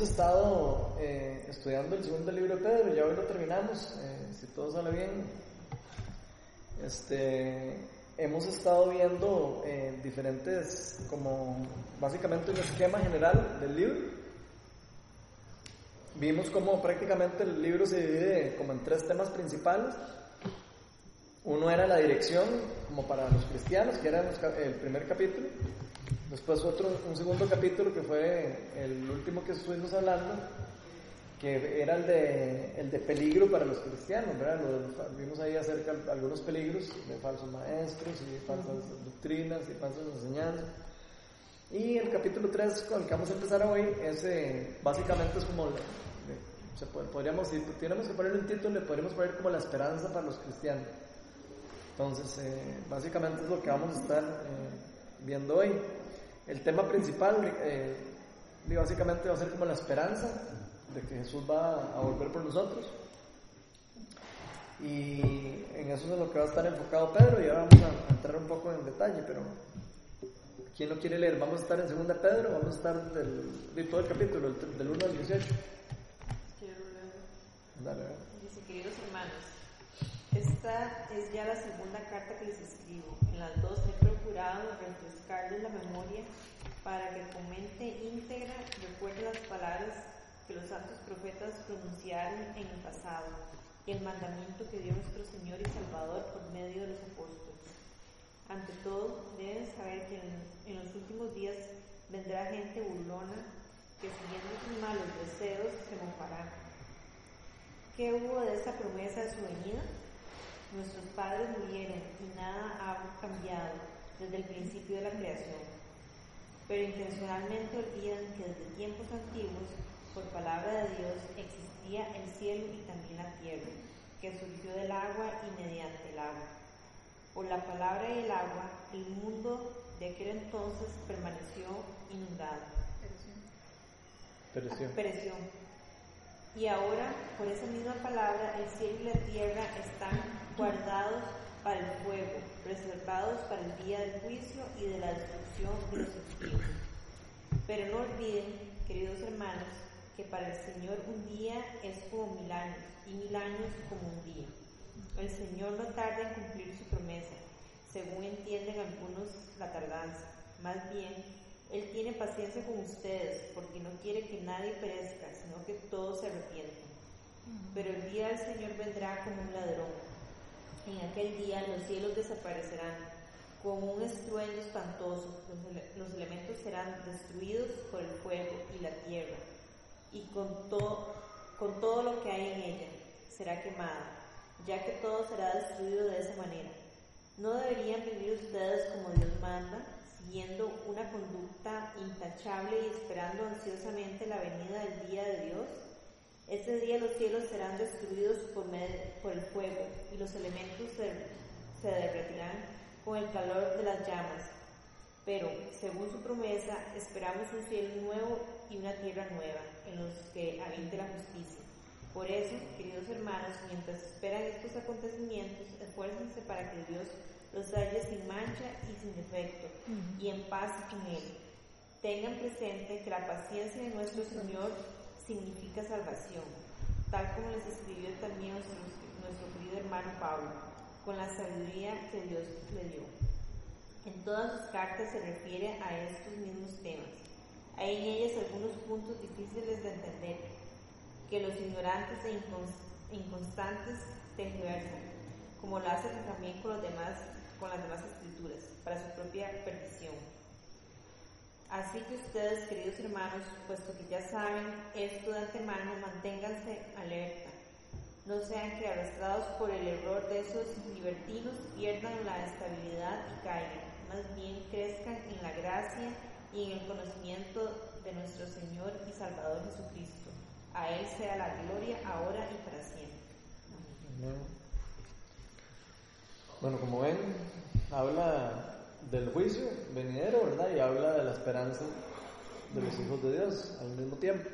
hemos estado eh, estudiando el segundo libro de Pedro, ya hoy lo terminamos, eh, si todo sale bien. Este, hemos estado viendo eh, diferentes, como básicamente un esquema general del libro. Vimos como prácticamente el libro se divide como en tres temas principales. Uno era la dirección, como para los cristianos, que era el primer capítulo. Después otro, un segundo capítulo que fue el último que estuvimos hablando, que era el de, el de peligro para los cristianos, ¿verdad? Vimos ahí acerca de algunos peligros de falsos maestros y falsas doctrinas y falsas enseñanzas. Y el capítulo 3 con el que vamos a empezar hoy es eh, básicamente es como, podríamos, si tuviéramos que ponerle un título, le podríamos poner como la esperanza para los cristianos. Entonces, eh, básicamente es lo que vamos a estar eh, viendo hoy. El tema principal, eh, básicamente va a ser como la esperanza de que Jesús va a volver por nosotros. Y en eso es lo que va a estar enfocado Pedro y ahora vamos a entrar un poco en detalle, pero ¿quién lo quiere leer? Vamos a estar en 2 Pedro, vamos a estar del, de todo el capítulo, del, 1 al 18. Quiero Dale, Dice, queridos hermanos, esta es ya la segunda carta que les escribo. En las dos he procurado refrescarles la memoria para que con mente íntegra recuerde las palabras que los santos profetas pronunciaron en el pasado y el mandamiento que dio nuestro Señor y Salvador por medio de los apóstoles. Ante todo, deben saber que en, los últimos días vendrá gente burlona que siguiendo sus malos deseos se mofará. ¿Qué hubo de esta promesa de su venida? Nuestros padres murieron y nada ha cambiado desde el principio de la creación pero intencionalmente olvidan que desde tiempos antiguos, por palabra de Dios, existía el cielo y también la tierra, que surgió del agua y mediante el agua. Por la palabra y el agua, el mundo de aquel entonces permaneció inundado. Pereció. Y ahora, por esa misma palabra, el cielo y la tierra están guardados para el fuego, reservados para el día del juicio y de la destrucción de los espíritus. Pero no olviden, queridos hermanos, que para el Señor un día es como mil años y mil años como un día. El Señor no tarda en cumplir su promesa, según entienden algunos la tardanza. Más bien, Él tiene paciencia con ustedes porque no quiere que nadie perezca, sino que todos se arrepientan. Pero el día del Señor vendrá como un ladrón en aquel día los cielos desaparecerán con un estruendo espantoso, los, elementos serán destruidos por el fuego y la tierra, y con, con todo lo que hay en ella será quemada, ya que todo será destruido de esa manera. ¿No deberían vivir ustedes como Dios manda, siguiendo una conducta intachable y esperando ansiosamente la venida del día de Dios? Ese día los cielos serán destruidos por, el fuego y los elementos se, se derretirán con el calor de las llamas. Pero, según su promesa, esperamos un cielo nuevo y una tierra nueva en los que habite la justicia. Por eso, queridos hermanos, mientras esperan estos acontecimientos, esfuércense para que Dios los halle sin mancha y sin defecto, y en paz con Él. Tengan presente que la paciencia de nuestro Señor significa salvación, tal como les escribió también nuestro, querido hermano Pablo, con la sabiduría que Dios le dio. En todas sus cartas se refiere a estos mismos temas. Hay en ellas algunos puntos difíciles de entender, que los ignorantes e inconstantes tergiversan, como lo hacen también con, demás, con las demás escrituras, para su propia perdición. Así que ustedes, queridos hermanos, puesto que ya saben esto de antemano, manténganse alerta. No sean que arrastrados por el error de esos libertinos pierdan la estabilidad y caigan. Más bien crezcan en la gracia y en el conocimiento de nuestro Señor y Salvador Jesucristo. A Él sea la gloria ahora y para siempre. Bueno, como ven, habla del juicio venidero, ¿verdad? Y habla de la esperanza de los hijos de Dios al mismo tiempo.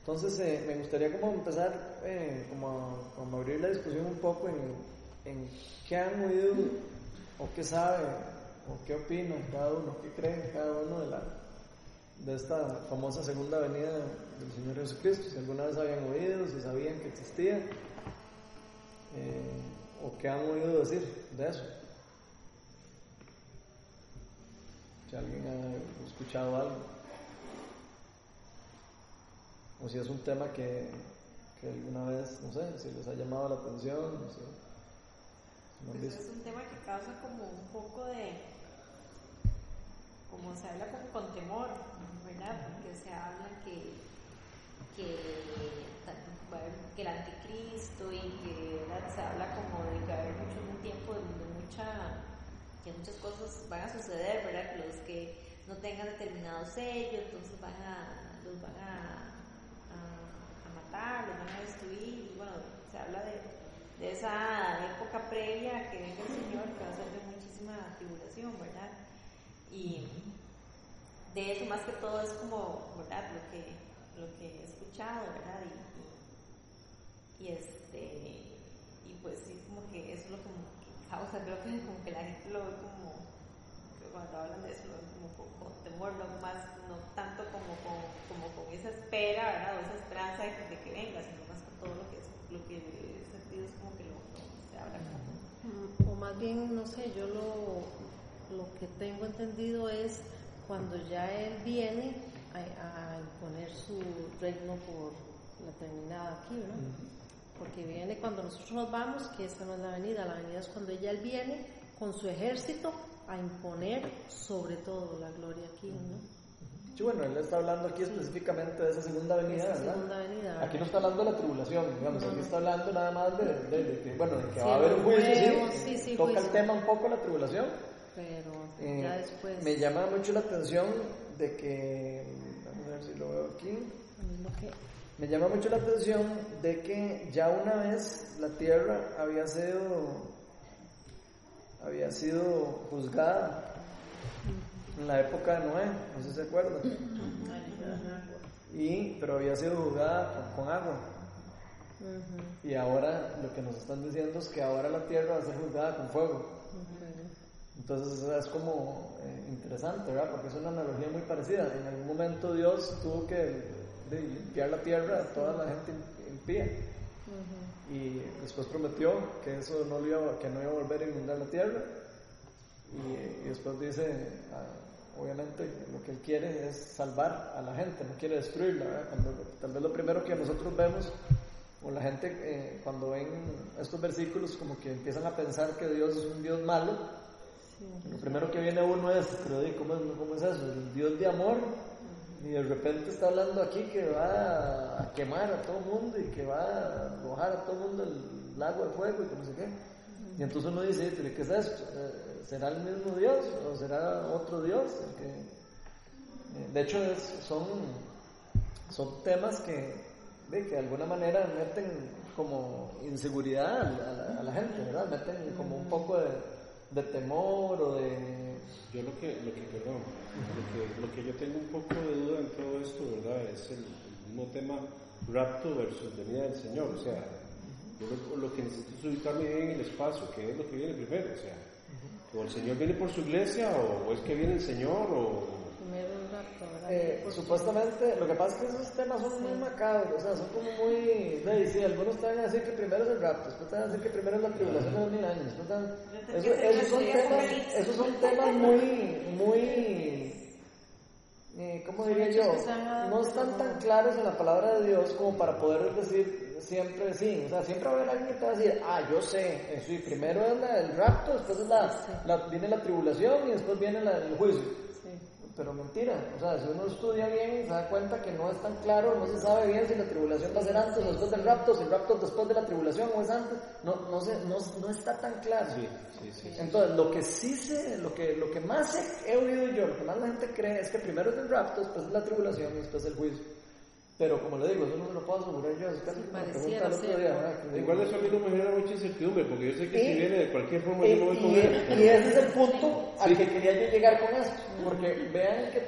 Entonces eh, me gustaría como empezar, eh, como, abrir la discusión un poco en, en qué han oído o qué sabe o qué opina cada uno, qué cree cada uno de la, de esta famosa segunda venida del Señor Jesucristo, si alguna vez habían oído, si sabían que existía, eh, o qué han oído decir de eso. Si alguien ha escuchado algo, o si es un tema que, que alguna vez, no sé, si les ha llamado la atención, no sé. Pues es un tema que causa como un poco de, como se habla como con temor, ¿verdad? Porque se habla que, que, que el anticristo y que se habla como de que va a haber mucho un tiempo de, mucha, que muchas cosas van a suceder, ¿verdad? Los que no tengan determinado sello, entonces van a, los van a, matar, los van a destruir, y bueno, se habla de de esa época previa que venga el Señor, que va a ser de muchísima tribulación, ¿verdad? Y de eso más que todo es como, ¿verdad? Lo que, lo que he escuchado, ¿verdad? Y, y, este, y pues sí, como que eso es lo que, causa, creo que como que la gente lo ve como, cuando hablan de eso, como con, temor, no más, no tanto como con, como con esa espera, ¿verdad? O esa esperanza de, de que venga, sino más que todo lo que, es, lo que es como que lo, se habla como... O más bien, no sé, yo lo, lo que tengo entendido es cuando ya él viene a, a imponer su reino por la terminada aquí, ¿no? Porque viene cuando nosotros nos vamos, que esa no es la venida, la venida es cuando ella viene con su ejército a imponer sobre todo la gloria aquí, ¿no? Sí, bueno, él está hablando aquí específicamente de esa segunda venida, ¿verdad? Segunda venida, aquí no está hablando de la tribulación, digamos, aquí está hablando nada más de, de, que, bueno, de que va a haber un juicio, sí, sí, toca el tema un poco la tribulación. Pero eh, ya después... Me llama mucho la atención de que, vamos a ver si lo veo aquí. Me llama mucho la atención de que ya una vez la tierra había sido había sido juzgada en la época de Noé, no sé si se acuerdan. Y, pero había sido juzgada con, agua. Y ahora lo que nos están diciendo es que ahora la tierra va a ser juzgada con fuego. Entonces es como eh, interesante, ¿verdad? Porque es una analogía muy parecida. En algún momento Dios tuvo que limpiar la tierra a toda la gente impía. Y después prometió que eso no iba, que no iba a volver a inundar la tierra. Y, y después dice, ah, obviamente lo que él quiere es salvar a la gente, no quiere destruirla. Cuando, tal vez lo primero que nosotros vemos, o la gente eh, cuando ven estos versículos, como que empiezan a pensar que Dios es un Dios malo. Lo primero que viene a uno es, pero ¿cómo, ¿cómo, es eso? El Dios de amor. Y de repente está hablando aquí que va a quemar a todo el mundo y que va a arrojar a todo el mundo el lago de fuego y que no sé qué. Y entonces uno dice, ¿qué es esto? Eh, ¿Será el mismo Dios o será otro Dios? Eh, de hecho, son, son temas que de, que de alguna manera meten como inseguridad a la, gente, ¿verdad? Meten como un poco de, temor o de... Yo lo que, lo que, perdón, lo que, yo tengo un poco de duda en todo esto, ¿verdad? Es el, mismo tema rapto versus venida del Señor, o sea, yo lo, que necesito es ubicarme bien en el espacio, que es lo que viene primero, o sea, ¿O el Señor viene por su iglesia o, es que viene el Señor o... Eh, supuestamente, lo que pasa es que esos temas son muy macabros, o sea, son como muy... Sí, sí, algunos te van a decir que primero es el rapto, después te van a decir que primero es la tribulación de dos mil años, eso, esos, son temas, esos son temas muy, muy... Eh, ¿Cómo diría yo? No están tan claros en la palabra de Dios como para poder decir siempre sí, o sea, siempre va a haber alguien que te va a decir, ah, yo sé, eh, sí, primero es el rapto, después es la, viene la tribulación y después viene el juicio. Pero mentira, o sea, si uno estudia bien se da cuenta que no es tan claro, no se sabe bien si la tribulación va a ser antes o después del rapto, si el rapto es después de la tribulación o es antes, no, no, se, no, no está tan claro. Entonces, lo que sí sé, lo que, lo que más he, he oído yo, lo que más la gente cree es que primero es el rapto, después es la tribulación y después el juicio. Pero como le digo, eso no se lo puedo asegurar yo, es casi una pregunta del otro día. Igual eso a mí no me genera mucha incertidumbre, porque yo sé que si viene de cualquier forma yo no voy a comer. Y, ese es el punto al que quería yo llegar con esto, porque vean que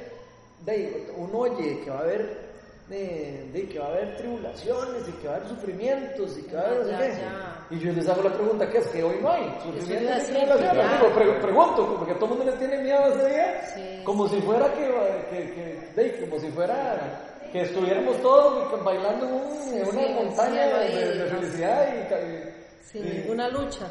de, uno oye que va a haber de, de que va a haber tribulaciones y que va a haber sufrimientos y que va a haber Ya, ya. Y yo les hago la pregunta, ¿qué es? Que hoy no hay sufrimientos y tribulaciones. Digo, pre- pregunto, porque todo el mundo le tiene miedo a ese día, Sí, como si fuera que, que, que- de, como si fuera que estuviéramos todos bailando en, un- en una sí, montaña cielo de, de felicidad y, y- Sin y- ninguna lucha.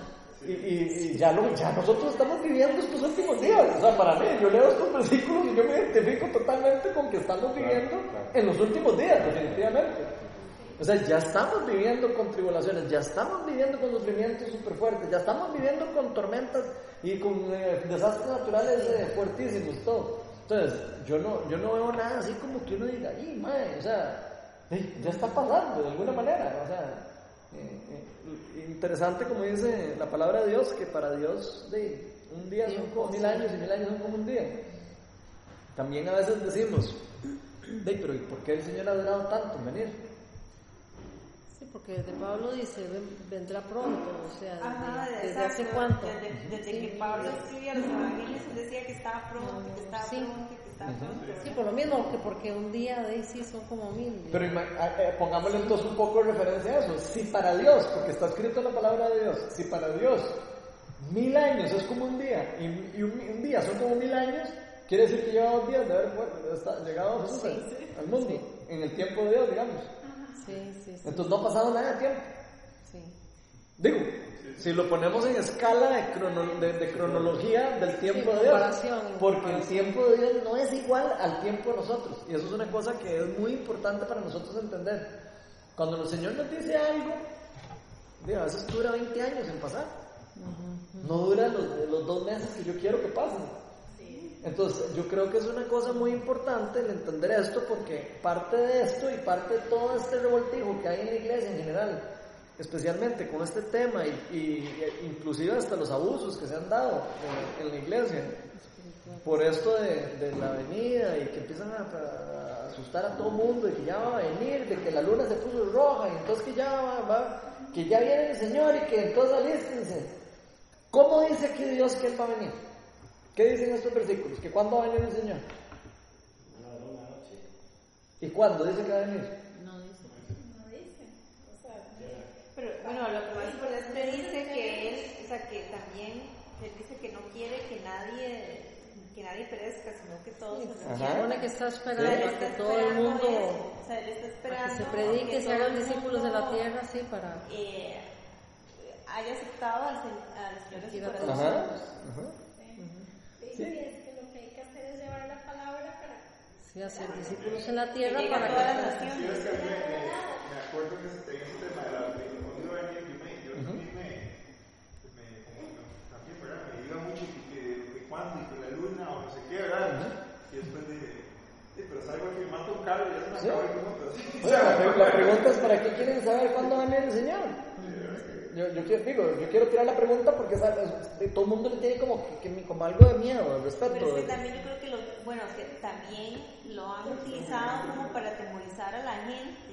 y, y- y ya, lo, ya nosotros estamos viviendo estos últimos días. O sea, para mí, yo leo estos versículos y yo me identifico totalmente con que estamos viviendo claro. en los últimos días, definitivamente. O sea, ya estamos viviendo con tribulaciones, ya estamos viviendo con sufrimientos súper fuertes, ya estamos viviendo con tormentas y con eh, desastres naturales eh, fuertísimos, todo. Entonces, yo no, yo no veo nada así como que uno diga, ¡ay, mae! O sea, ya está pasando de alguna manera. O sea, eh, eh, interesante como dice la palabra de Dios, que para Dios de, un día son como mil años y mil años son como un día. También a veces decimos, de, pero ¿y por qué el Señor ha durado tanto en venir? Porque de Pablo dice, "Ven- vendrá pronto, o sea, desde, Ajá, desde exacto. hace cuánto. Desde, desde Sí. que Pablo escribía los evangelios, él decía que estaba pronto, que estaba Sí. pronto, que estaba pronto. Sí, por lo mismo, que porque un día de ahí sí son como mil. Pero eh, pongámosle entonces un poco de referencia a eso. Si para Dios, porque está escrito en la palabra de Dios, si para Dios mil años es como un día y, y un, un día son como mil años, quiere decir que lleva dos días de haber bueno, está- llegado Jesús al, al mundo, en el tiempo de Dios, digamos. Sí, sí, sí. Entonces no ha pasado nada de tiempo. sí. Digo, si lo ponemos en escala de, crono- de- de cronología del tiempo Sí, de Dios, porque el tiempo de Dios no es igual al tiempo de nosotros, y eso es una cosa que es muy importante para nosotros entender. Cuando el Señor nos dice algo, a veces dura 20 años en pasar, no dura los, los dos meses que yo quiero que pasen. Entonces, yo creo que es una cosa muy importante el entender esto porque parte de esto y parte de todo este revoltijo que hay en la iglesia en general, especialmente con este tema y, y- e inclusive hasta los abusos que se han dado en, en la iglesia por esto de, la venida y que empiezan a, asustar a todo mundo y que ya va a venir, de que la luna se puso roja y entonces que ya va, va- que ya viene el Señor y que entonces alístense. ¿Cómo dice aquí Dios que Él va a venir? ¿Qué dicen estos versículos? ¿Que cuándo va a venir el Señor? ¿Y cuándo dice que va a venir? Pero bueno, lo que más importante dice que él, o sea, que también, él dice que no quiere que nadie, que nadie perezca, sino que todos se supone que está O sea, él esperando a está que todo el esperando mundo eso, o sea, él está a que esperando se predique, que se hagan discípulos de la tierra, sí, para eh, haya aceptado al, al Señor en Sí, es que lo que hay que hacer es llevar la palabra para sí, hacer discípulos en la Que tierra para todas las que Sí, naciones. es que a mí me, acuerdo que en ese tema de la de cuando iba a venir, yo, también me, me, también, ¿verdad? Me iba mucho y que, que cuándo y que la luna o no sé qué, ¿verdad? Y después dije, sí, pero salgo aquí, mato un carro y ya se me Sí. acabó el mundo. La pregunta es para qué quieren saber cuándo va a venir el Señor. Yo, yo quiero, digo, yo quiero tirar la pregunta porque ¿sabes? todo el mundo le tiene como, que, que- como algo de miedo, de respeto. Pero es que de- también yo creo que, lo, bueno, que también lo han utilizado como para atemorizar a la gente,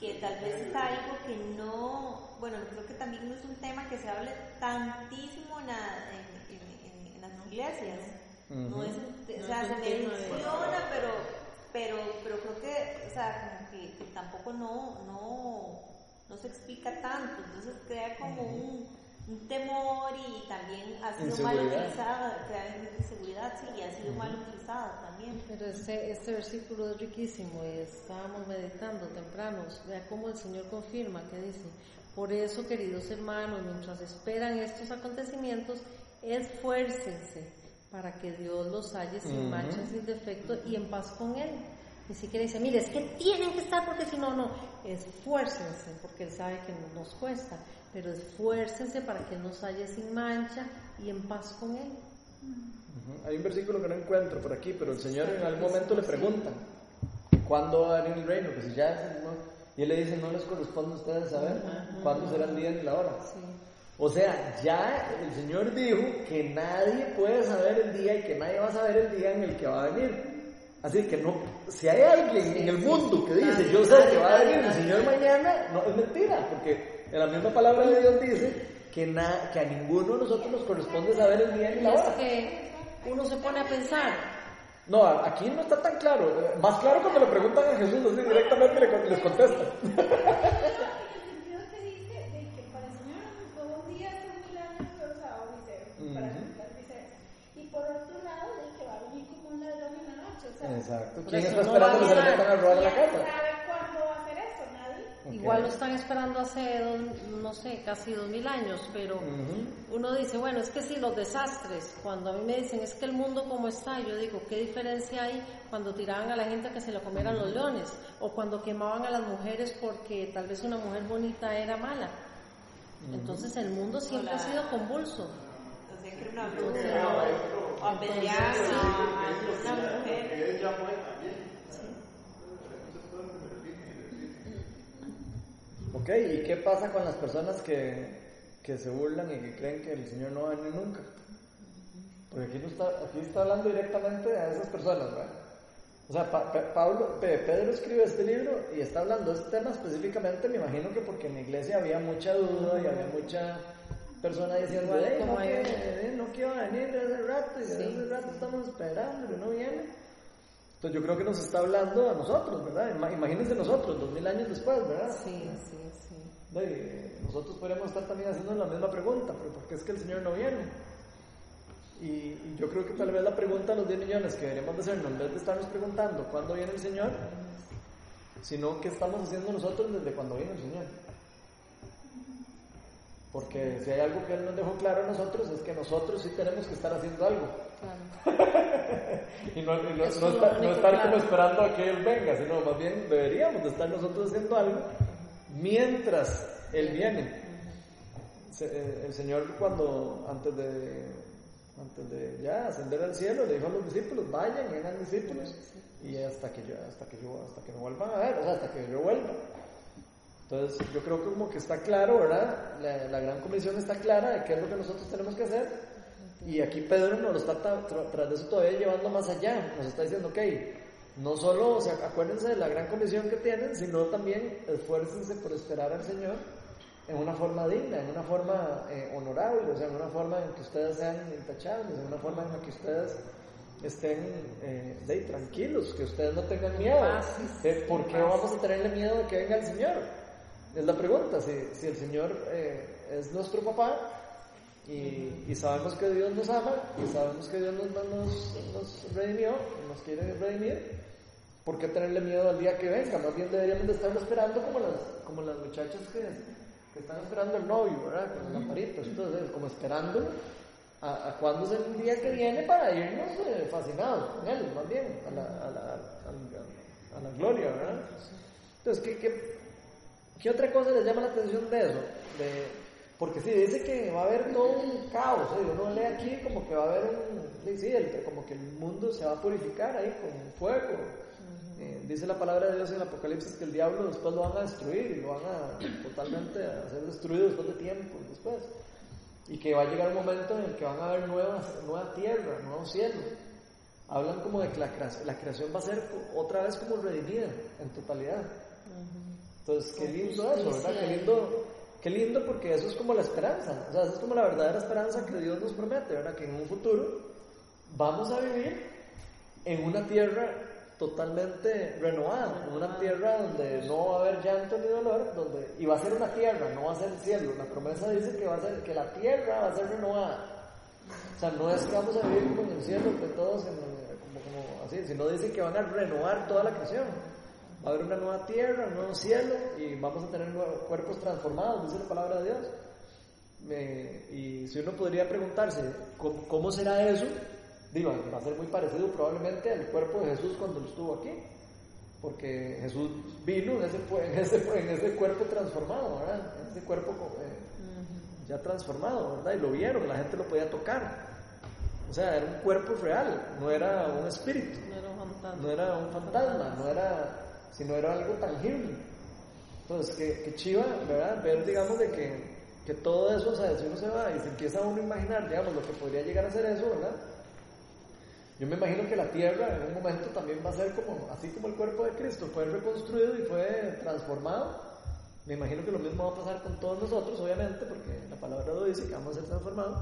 que tal vez es algo que no, bueno, creo que también no es un tema que se hable tantísimo en, la- en, en- en- en las iglesias. No es, o sea, No se menciona, pero, pero, pero creo que, o sea, como que, que tampoco no, no, no se explica tanto, entonces crea como un, un temor y también ha sido mal Inseguridad. utilizada, crea inseguridad, sí, y ha sido mal utilizada también. Pero este, este versículo es riquísimo y estábamos meditando tempranos. Vea cómo el Señor confirma que dice, por eso, queridos hermanos, mientras esperan estos acontecimientos, esfuércense para que Dios los halle sin Ujú. mancha, sin defecto y en paz con Él. Ni siquiera dice, mire, es que tienen que estar porque si no, no. Esfuércense, porque Él sabe que no- nos cuesta, pero esfuércense para que nos halle sin mancha y en paz con Él. Ujú. Hay un versículo que no encuentro por aquí, pero el Señor en algún momento le pregunta, ¿cuándo va a venir el reino? Que si ya es, ¿no? Y él le dice, no les corresponde a ustedes saber cuándo será el día ni la hora. Sí. O sea, ya el Señor dijo que nadie puede saber el día y que nadie va a saber el día en el que va a venir. Así que no, si hay alguien en el mundo que dice, yo sé que va a venir el Señor mañana, no es mentira, porque en la misma palabra de Dios dice que, na- que a ninguno de nosotros nos corresponde saber el día ni la es hora. que uno se pone a pensar, No, aquí no está tan claro. Más claro cuando le preguntan a Jesús así directamente. les contesta. En el sentido que dice de que para el Señor fue un día hace mil años fue usado viceversa, para Ujú. contar viceversa. Y por otro lado, de que va a venir como un ladrón en la noche. O sea, Exacto. ¿Quién está no esperando que se le metan a robar la ¿quién casa? sabe cuándo va a hacer eso? Nadie. Ok. Igual lo están esperando hace, dos- no sé, casi dos mil años, pero uno dice, bueno, es que si los desastres, cuando a mí me dicen, es que el mundo como está, yo digo, ¿qué diferencia hay cuando tiraban a la gente que se lo comieran los leones? O cuando quemaban a las mujeres porque tal vez una mujer bonita era mala. Entonces el mundo siempre ha sido convulso. O o apedrear a una mujer. Ok, ¿y qué pasa con las personas que, que se burlan y que creen que el Señor no va a venir nunca? Porque aquí, no está, aquí está hablando directamente a esas personas, ¿verdad? O sea, Pa- Pa- Pablo, Pe- Pedro escribe este libro y está hablando de este tema específicamente, me imagino que porque en la iglesia había mucha duda y había mucha persona diciendo, Igual "Ey, como no, que, eh, no quiero venir desde hace rato y desde Sí. hace rato estamos esperando y no viene. Entonces yo creo que nos está hablando a nosotros, ¿verdad? Ima- Imagínense nosotros, dos mil años después, ¿verdad? Sí, sí, sí. Y, nosotros podríamos estar también haciendo la misma pregunta, pero ¿por qué es que el Señor no viene? Y, y yo creo que tal vez la pregunta a los 10 millones que deberíamos de hacernos, en vez de estarnos preguntando cuándo viene el Señor, sino qué estamos haciendo nosotros desde cuando viene el Señor. Porque si hay algo que Él nos dejó claro a nosotros es que nosotros sí tenemos que estar haciendo algo. Claro. Y no, y no- no estar, no único estar claro. como esperando a que Él venga, sino más bien deberíamos de estar nosotros haciendo algo mientras Él viene. Eh, el Señor cuando antes de antes de ya ascender al cielo le dijo a los discípulos vayan hagan discípulos y hasta que yo hasta que yo hasta que me vuelvan a ver o sea hasta que yo vuelva entonces yo creo que como que está claro verdad la, la gran comisión está clara de qué es lo que nosotros tenemos que hacer y aquí Pedro nos lo está tra- tra- tras de eso todavía llevando más allá nos está diciendo ok no solo o sea, acuérdense de la gran comisión que tienen sino también esfuércense por esperar al Señor en una forma digna, en una forma eh, honorable, o sea, en una forma en que ustedes sean intachables, en una forma en la que ustedes estén eh, de tranquilos, que ustedes no tengan miedo. Eh, ¿Por qué vamos a tenerle miedo de que venga el Señor? Es la pregunta, si, si el Señor eh, es nuestro papá y, y sabemos que Dios nos ama y sabemos que Dios nos, nos, nos redimió, nos quiere redimir, ¿por qué tenerle miedo al día que venga? Más bien deberíamos de estarlo esperando como las, como las muchachas que, que están esperando el novio, ¿verdad? Con las lamparitas, entonces, como esperando a, a cuándo es el día que viene para irnos eh, fascinados con él, más bien, a la, a la, a la- a la gloria, ¿verdad? Entonces, ¿qué, qué, qué otra cosa les llama la atención de eso? De, porque sí, dice que va a haber todo un caos, ¿eh? uno lee aquí como que va a haber un, sí, el- como que el mundo se va a purificar ahí con fuego. Eh, dice la palabra de Dios en el Apocalipsis que el diablo después lo van a destruir y lo van a totalmente a ser destruido después de tiempo, después. Y que va a llegar un momento en el que van a haber nuevas, nueva tierra, nuevo cielo. Hablan como de que la, la creación va a ser otra vez como redimida en totalidad. Entonces, qué lindo eso, ¿verdad? Qué lindo, qué lindo porque eso es como la esperanza. O sea, eso es como la verdadera esperanza que Dios nos promete, ¿verdad? Que en un futuro vamos a vivir en una tierra totalmente renovada, en una tierra donde no va a haber llanto ni dolor, donde y va a ser una tierra, no va a ser el cielo. La promesa dice que va a ser que la tierra va a ser renovada. O sea, no es que vamos a vivir como en el cielo, que todos en el- como, como así, sino dice que van a renovar toda la creación. Va a haber una nueva tierra, un nuevo cielo y vamos a tener nuevos cuerpos transformados, dice la palabra de Dios. Y si uno podría preguntarse, ¿cómo, cómo será eso? Digo, va a ser muy parecido probablemente al cuerpo de Jesús cuando él estuvo aquí. Porque Jesús vino en ese, pu- en ese, en ese cuerpo transformado, ¿verdad? En ese cuerpo eh, ya transformado, ¿verdad? Y lo vieron, la gente lo podía tocar. O sea, era un cuerpo real, no era un espíritu, No era un fantasma. no era un fantasma, no era, sino era algo tangible. Entonces, que, que chiva, ¿verdad? Ver, digamos, de que, que todo eso, o sea, si uno se va y se empieza uno a imaginar, digamos, lo que podría llegar a ser eso, ¿verdad? Yo me imagino que la tierra en un momento también va a ser como, así como el cuerpo de Cristo, fue reconstruido y fue transformado. Me imagino que lo mismo va a pasar con todos nosotros, obviamente, porque la palabra lo dice que vamos a ser transformados,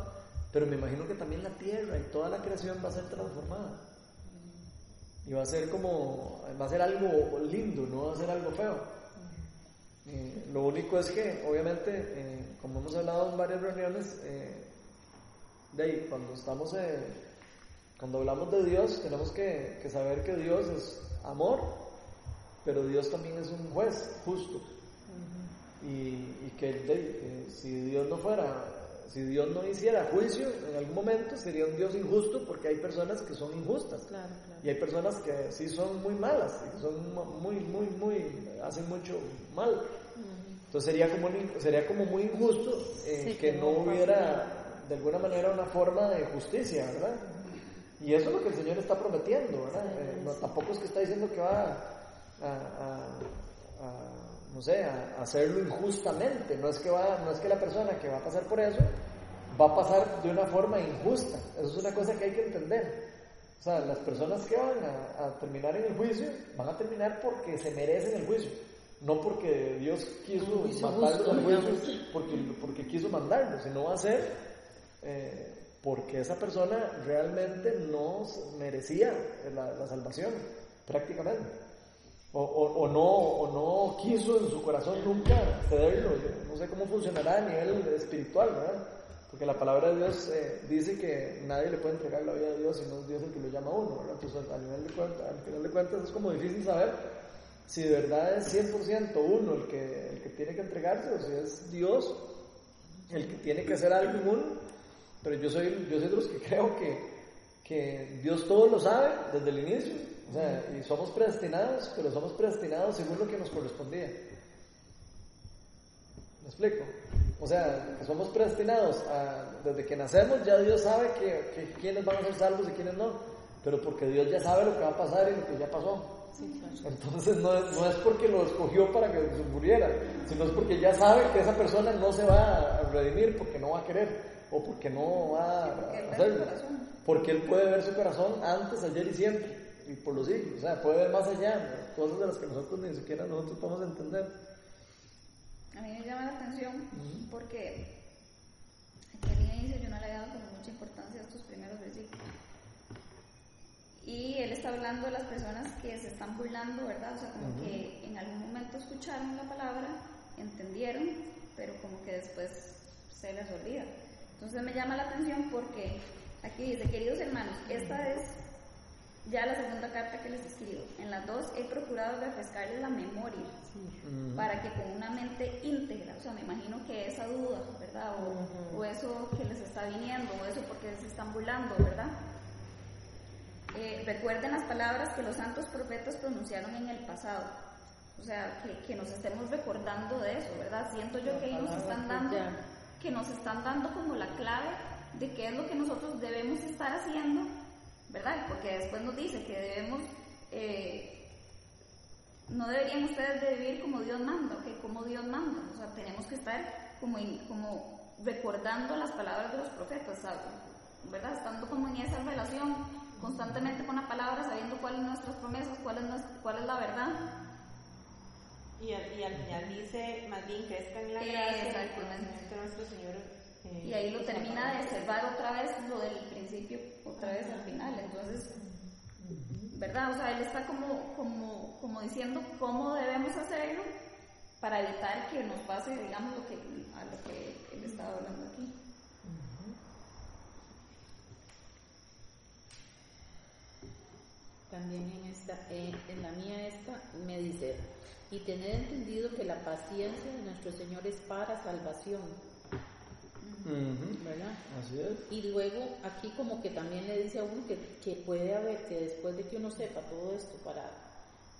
pero me imagino que también la tierra y toda la creación va a ser transformada. Y va a ser como, va a ser algo lindo, no va a ser algo feo. Eh, lo único es que, obviamente, eh, como hemos hablado en varias reuniones, eh, de ahí, cuando estamos, eh, cuando hablamos de Dios, tenemos que, que saber que Dios es amor, pero Dios también es un juez justo. Y, y que de eh, si Dios no fuera, si Dios no hiciera juicio en algún momento, sería un Dios injusto porque hay personas que son injustas. Claro, claro. Y hay personas que sí son muy malas, son mu- muy, muy, muy, hacen mucho mal. Entonces sería como, sería como muy injusto eh, Sí, que que no hubiera de alguna manera una forma de justicia, ¿verdad? Y eso es lo que el Señor está prometiendo, ¿verdad? Eh, no, tampoco es que está diciendo que va a, a- a- no sé, a, hacerlo injustamente. No es que va, no es que la persona que va a pasar por eso va a pasar de una forma injusta. Eso es una cosa que hay que entender. O sea, las personas que van a, a terminar en el juicio van a terminar porque se merecen el juicio, no porque Dios quiso mandarlos al juicio, porque, porque quiso mandarlos, sino va a ser eh, porque esa persona realmente no merecía la, la salvación, prácticamente. O, o- o no, o no quiso en su corazón nunca cederlo. No sé cómo funcionará a nivel espiritual, ¿verdad? Porque la palabra de Dios eh, dice que nadie le puede entregar la vida a Dios, sino es Dios el que lo llama a uno, ¿verdad? Entonces, al, nivel de cuenta, al final de cuentas, es como difícil saber si de verdad es 100% uno el que, el que tiene que entregarse o si es Dios el que tiene que hacer algo en uno. Pero yo soy, yo soy de los que creo que, que Dios todo lo sabe desde el inicio. O sea, y somos predestinados, pero somos predestinados según lo que nos correspondía. ¿Me explico? O sea, que somos predestinados a- desde que nacemos, ya Dios sabe que, que quiénes van a ser salvos y quiénes no. Pero porque Dios ya sabe lo que va a pasar y lo que ya pasó. Entonces no es, no es porque lo escogió para que se muriera, sino es porque ya sabe que esa persona no se va a redimir porque no va a querer o porque no va a hacerlo. Porque él puede ver su corazón antes, ayer y siempre y por los siglos. O sea, puede ver más allá, ¿no? cosas de las que nosotros ni siquiera nosotros podemos entender. A mí me llama la atención porque aquí al inicio yo no le había dado como mucha importancia a estos primeros versículos. Y él está hablando de las personas que se están burlando, ¿verdad? O sea, como Ujú. que en algún momento escucharon la palabra, entendieron, pero como que después se les olvida. Entonces me llama la atención porque aquí dice, queridos hermanos, esta es ya la segunda carta que les escribo. En las dos he procurado refrescarles la memoria Ujú. para que con una mente íntegra, o sea, me imagino que esa duda, ¿verdad? O, o eso que les está viniendo, o eso porque se están burlando, ¿verdad? Eh, recuerden las palabras que los santos profetas pronunciaron en el pasado. O sea, que, que nos estemos recordando de eso, ¿verdad? Siento yo que ellos nos están dando, que nos están dando como la clave de qué es lo que nosotros debemos estar haciendo, ¿verdad? Porque después nos dice que debemos, eh, no deberían ustedes de vivir como Dios manda, ¿ok? Como Dios manda. O sea, tenemos que estar como, in- como recordando las palabras de los profetas, ¿sabes? ¿verdad? Estando como en esa relación constantemente con la palabra, sabiendo cuáles son nuestras promesas, cuál es, nues- cuál es la verdad. Y al, y al final dice, más bien crezca en la gracia de nuestro Señor. Y ahí lo termina de cerrar otra vez lo del principio, otra vez al final. Entonces, ¿verdad? O sea, él está como, como, como diciendo cómo debemos hacerlo para evitar que nos pase, digamos, lo que, a lo que él estaba hablando aquí. También en esta, en, en la mía esta, me dice, y tener entendido que la paciencia de nuestro Señor es para salvación, Ujú. ¿verdad? Así es. Y luego aquí como que también le dice a uno que, que puede haber, que después de que uno sepa todo esto, para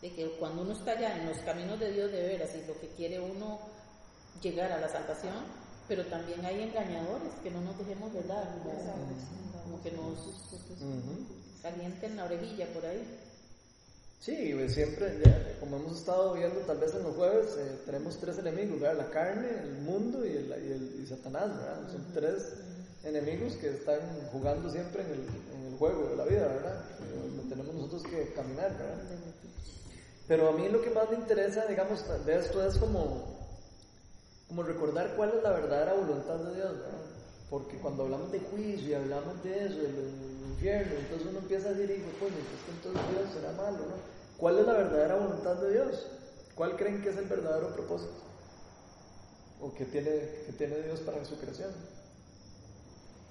de que cuando uno está ya en los caminos de Dios de veras y lo que quiere uno llegar a la salvación, pero también hay engañadores, que no nos dejemos verdad, como, como que nos calienten la orejilla por ahí. Sí, pues siempre, ya, como hemos estado viendo tal vez en los jueves, eh, tenemos tres enemigos, ¿verdad? La carne, el mundo y, el, y, el- y Satanás, ¿verdad? Son tres enemigos que están jugando siempre en el, en el juego de la vida, ¿verdad? Donde tenemos nosotros que caminar, ¿verdad? Pero a mí lo que más me interesa, digamos, de esto es como, como recordar cuál es la verdadera voluntad de Dios, ¿verdad? Porque cuando hablamos de juicio y hablamos de eso, del infierno, entonces uno empieza a decir, hijo, es que entonces Dios será malo, ¿no? ¿Cuál es la verdadera voluntad de Dios? ¿Cuál creen que es el verdadero propósito? ¿O que tiene, que tiene Dios para su creación?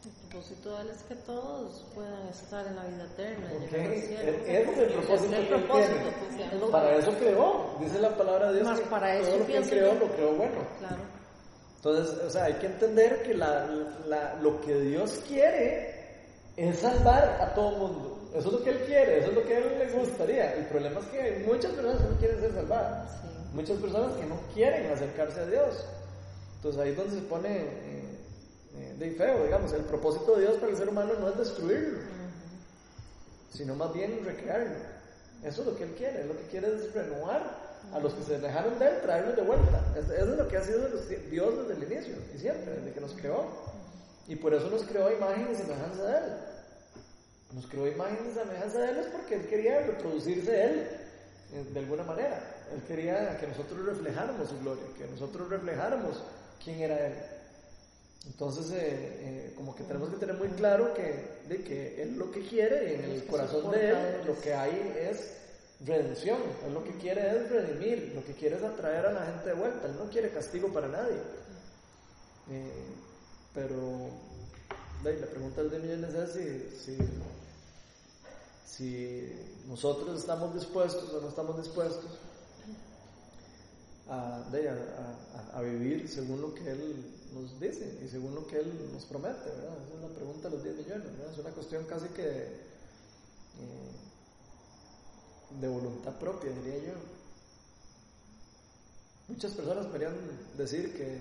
El propósito de él es que todos puedan estar en la vida eterna. Ok, llegar al cielo. Ese es el propósito el que él propósito, tiene. pues, es Para eso creó, dice la palabra de Dios. Más que para eso todo lo que él creó, lo creó bueno. Claro. Entonces, o sea, hay que entender que la, la- lo que Dios quiere es salvar a todo mundo. Eso es lo que Él quiere, eso es lo que a Él le gustaría. El problema es que hay muchas personas que no quieren ser salvadas. Sí. Muchas personas que no quieren acercarse a Dios. Entonces ahí es donde se pone eh, eh, de feo, digamos. El propósito de Dios para el ser humano no es destruirlo, sino más bien recrearlo. Eso es lo que Él quiere. Lo que quiere es renovar a los que se dejaron de Él, traerlos de vuelta. Es- Eso es lo que ha sido Dios desde el inicio y siempre, desde que nos creó. Y por eso nos creó a imagen y semejanza de Él. Nos creó a imagen y semejanza de Él es porque Él quería reproducirse Él eh, de alguna manera. Él quería que nosotros reflejáramos su gloria, que nosotros reflejáramos quién era Él. Entonces, eh, eh, como que tenemos que tener muy claro que, de que Él lo que quiere y en el corazón de Él lo que hay es redención. Él lo que quiere es redimir, lo que quiere es atraer a la gente de vuelta. Él no quiere castigo para nadie. Eh, pero la pregunta de millones es si, si, nosotros estamos dispuestos o no estamos dispuestos a vivir según lo que Él nos dice y según lo que Él nos promete. ¿verdad? Esa es la pregunta de los 10 millones. ¿verdad? Es una cuestión casi que eh, de voluntad propia, diría yo. Muchas personas podrían decir que,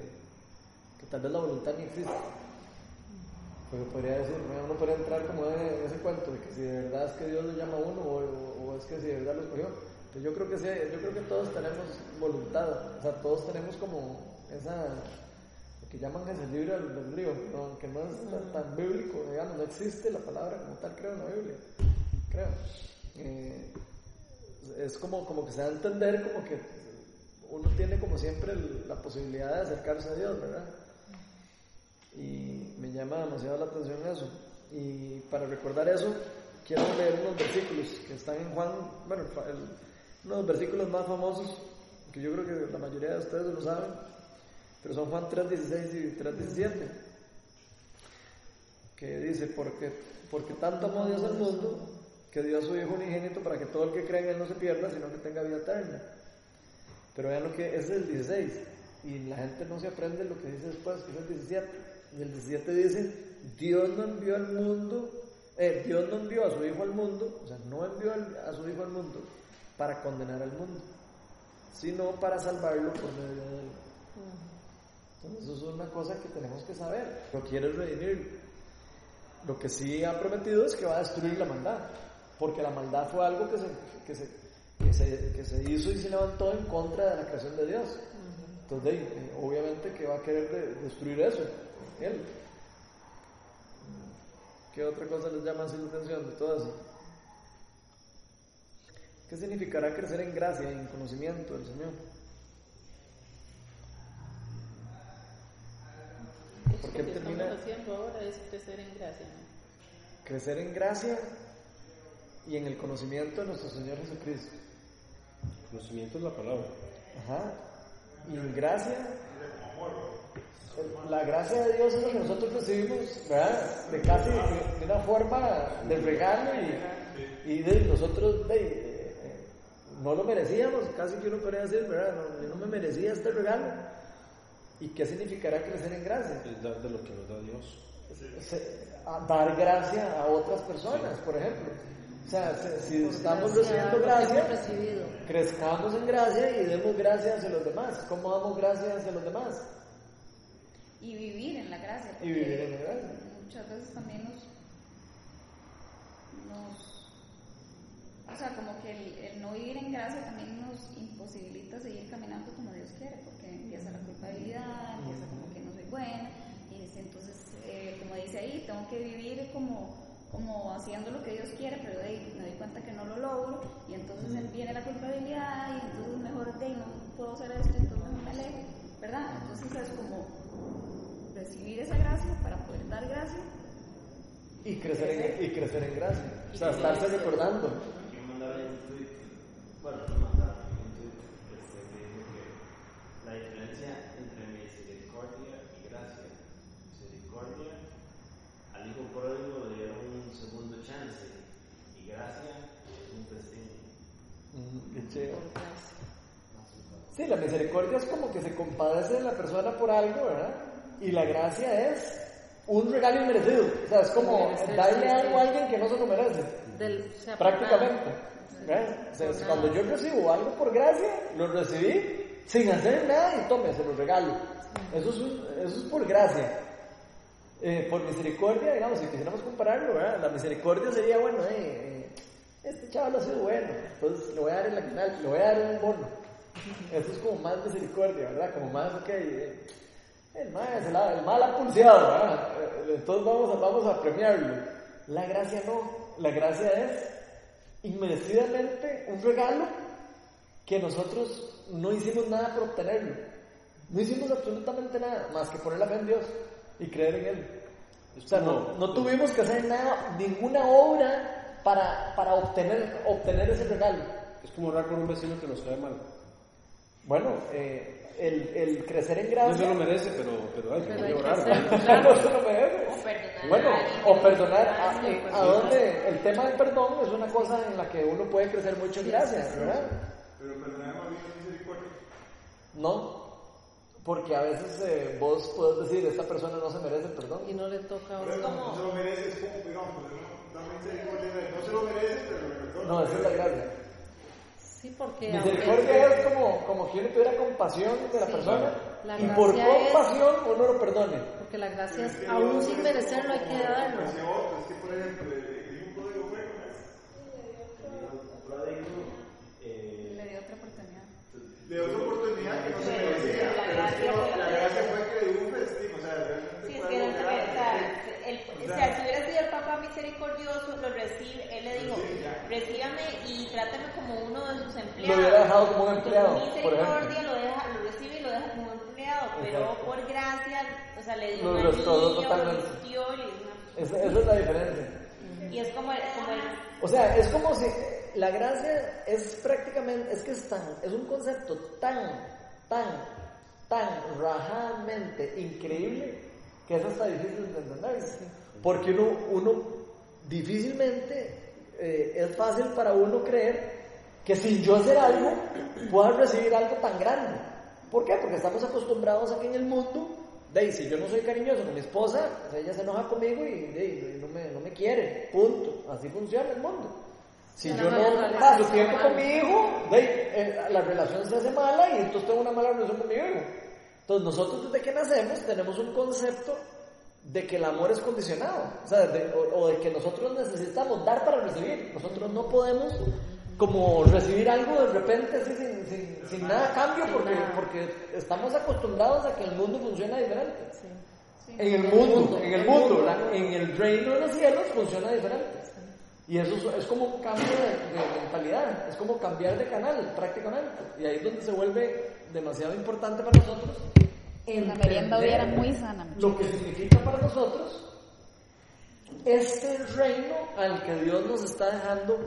que tal vez la voluntad ni existe. Porque podría decir, ¿no? uno podría entrar como en ese cuento de que si de verdad es que Dios lo llama a uno o, es que si de verdad lo escogió. Pues yo creo que sí, yo creo que todos tenemos voluntad, o sea, todos tenemos como esa, lo que llaman ese libre albedrío, ¿no? aunque no es tan, bíblico, digamos, no existe la palabra como tal, creo, en la Biblia, creo. Eh, es como, como que se da a entender como que uno tiene como siempre la posibilidad de acercarse a Dios, ¿verdad? Y me llama demasiado la atención eso. Y para recordar eso, quiero leer unos versículos que están en Juan, bueno, el fa- el- uno de los versículos más famosos, que yo creo que la mayoría de ustedes lo saben, pero son Juan 3, 16 y 3, 17, que dice, porque, porque tanto amó Dios al mundo, que dio a su Hijo unigénito para que todo el que cree en Él no se pierda, sino que tenga vida eterna. Pero vean lo que es el 16. Y la gente no se aprende lo que dice después, que es el 17. Y el 17 dice, Dios no envió al mundo, eh, Dios no envió a su Hijo al mundo, o sea, no envió a su Hijo al mundo para condenar al mundo, sino para salvarlo por medio de él. Entonces eso es una cosa que tenemos que saber. Lo quiere redimir. Lo que sí ha prometido es que va a destruir la maldad, porque la maldad fue algo que se, que se, que se, que se hizo y se levantó en contra de la creación de Dios. Entonces, eh, obviamente que va a querer de- destruir eso, él. ¿Qué otra cosa les llama así la atención de todo eso? ¿Qué significará crecer en gracia y en conocimiento del Señor? Porque que termina- estamos haciendo ahora es crecer en gracia. ¿no? Crecer en gracia y en el conocimiento de nuestro Señor Jesucristo. Conocimiento es la palabra. Ajá. Y en gracia, la gracia de Dios es lo que nosotros recibimos, ¿verdad? De casi de, de una forma de regalo y, y de nosotros de, eh, no lo merecíamos, casi que uno podría decir, ¿verdad? No, yo no me merecía este regalo. ¿Y qué significará crecer en gracia? Es dar de lo que nos da Dios. Se- a dar gracia a otras personas, por ejemplo. O sea, se- si estamos recibiendo gracia, crezcamos en gracia y demos gracias hacia los demás. ¿Cómo damos gracias hacia los demás? Y vivir en la gracia. Y vivir en la gracia. Muchas veces también nos, nos o sea, como que el, el no vivir en gracia también nos imposibilita seguir caminando como Dios quiere, porque empieza la culpabilidad, empieza como que no soy buena, y dice, entonces, eh, como dice ahí, tengo que vivir como, como haciendo lo que Dios quiere, pero de ahí me doy cuenta que no lo logro, y entonces viene la culpabilidad, y entonces mejor de ahí no puedo hacer esto, entonces me alejo, ¿verdad? Entonces es como recibir esa gracia para poder dar gracia. Y crecer, en, y crecer en gracia. O sea, estarse sea. recordando. Aquí mandaron un tweet, bueno, no mandaba mandaron un tweet, este, dijo que la diferencia entre misericordia y gracia, misericordia, al hijo pródigo le dieron un segundo chance, y gracia es un testimonio. Mm, qué chévere. Sí, la misericordia es como que se compadece de la persona por algo, ¿verdad? Y la gracia es un regalo inmerecido. O sea, es como darle algo a alguien que no se lo merece. Del, o sea, Prácticamente. O sea, es cuando yo recibo algo por gracia, lo recibí sin hacer nada y tome, se lo regalo. Eso es, eso es por gracia. Eh, por misericordia, digamos, si quisiéramos compararlo, ¿verdad? la misericordia sería, bueno, eh, eh, este chaval ha sido bueno, entonces le voy a dar el aguinaldo, le voy a dar un bono. Eso es como más misericordia, ¿verdad? Como más, ok, eh, el mal, el, el mal ha pulseado, ¿verdad? Eh, Entonces vamos a, vamos a premiarlo. La gracia no, la gracia es inmerecidamente un regalo que nosotros no hicimos nada por obtenerlo. No hicimos absolutamente nada más que poner la fe en Dios y creer en Él. O sea, no, no tuvimos que hacer nada, ninguna obra para, para obtener, obtener ese regalo. Es como orar por un vecino que nos cae mal. Bueno, eh, el, el crecer en No gracia... se lo merece, pero, pero hay que Pero hay que orar. hacer- no se lo merece. O perdonar Bueno, o perdonar, a, eh, pues, a dónde el tema del perdón es una cosa en la que uno puede crecer mucho en gracia, ¿verdad? Pero perdonar más bien misericordia. No, porque a veces eh, vos puedes decir, esta persona no se merece el perdón. Y no le toca a uno. no se lo merece, es como, digamos, pues, no se lo merece, pero lo perdona. No, esa es la gracia. Sí, porque Misericordia es como, como que uno tuviera compasión de la Sí. persona La y por gracia es- compasión uno lo perdone. porque la gracia Es aún sin merecerlo, hay que darlo. Es que, por ejemplo, el, código Le dio otra oportunidad. le dio otra oportunidad que no se Pero merecía, la pero es que gracia no- fue la la que- gracia fue que le dio un festín, o sea, realmente Sí, es fue que algo no se ve, o grande. sea, el, o sea, si hubiera sido el papá misericordioso, lo recibe, él le dijo, Sí, ya. recíbame y trátame como uno de sus Lo hubiera dejado como un empleado, por ejemplo. lo, deja, lo recibe y lo deja como un empleado, pero Exacto. por gracia, o sea, le dio Lo restauró totalmente. Esa, esa es la diferencia. y es como, el- como el, O sea, es como si la gracia es prácticamente, es que es tan, es un concepto tan, tan, tan rajadamente increíble que es hasta difícil de entender. Porque uno, uno difícilmente eh, es fácil para uno creer que sin yo hacer algo pueda recibir algo tan grande. ¿Por qué? Porque estamos acostumbrados a que en el mundo, de si yo no soy cariñoso con mi esposa, pues ella se enoja conmigo y, de no, me, no me quiere. Punto. Así funciona el mundo. Si yo no paso tiempo con mi hijo, de eh, la relación se hace mala y entonces tengo una mala relación con mi hijo. Entonces nosotros desde que nacemos tenemos un concepto de que el amor es condicionado, o, sea, de- o, o de que nosotros necesitamos dar para recibir. Nosotros no podemos como recibir algo de repente así sin, sin, sin nada a cambio porque, porque estamos acostumbrados a que el mundo funciona diferente. Sí. En el mundo, en el mundo, en el reino de los cielos funciona diferente. Y eso es, como un cambio de, de mentalidad, es como cambiar de canal prácticamente. Y ahí es donde se vuelve demasiado importante para nosotros. La merienda hoy entender era muy sana. Lo que significa para nosotros este reino al que Dios nos está dejando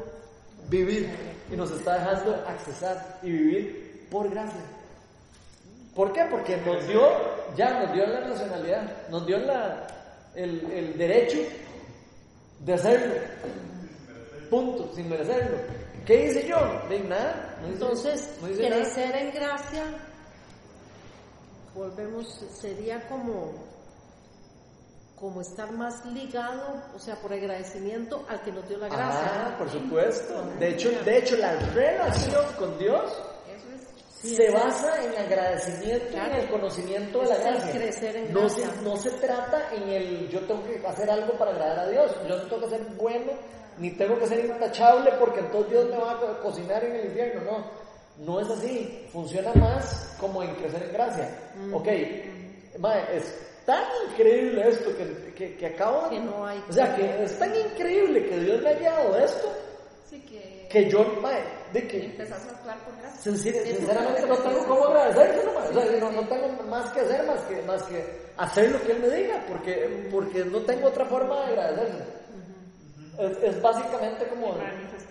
vivir y nos está dejando accesar y vivir por gracia. ¿Por qué? Porque nos dio, ya nos dio la nacionalidad, nos dio la, el, el derecho de hacerlo. Punto, sin merecerlo. ¿Qué hice yo? De nada. No hice- Entonces, no crecer en gracia, volvemos, sería como, como estar más ligado, o sea, por agradecimiento al que nos dio la Ah, gracia. por supuesto. De hecho, de hecho, la relación con Dios Eso es. Sí, se es- basa en agradecimiento y en el conocimiento de la gracia. crecer en no, se, no se trata en el yo tengo que hacer algo para agradar a Dios, yo no tengo que ser bueno, ni tengo que ser intachable porque entonces Dios me va a co- cocinar en el infierno, no. No es así, funciona más como en crecer en gracia. Mm. Ok, mae, es tan increíble esto que, que, que acabo de... Que no hay- O sea, que es tan increíble que Dios me haya dado esto Sí, que que yo, mae, de que empezás a actuar por gracia. Sincer- sinceramente no tengo cómo agradecérselo, ma. o sea, no, no tengo más que hacer más que, más que hacer lo que él me diga, porque, porque no tengo otra forma de agradecerle. Es, es básicamente como,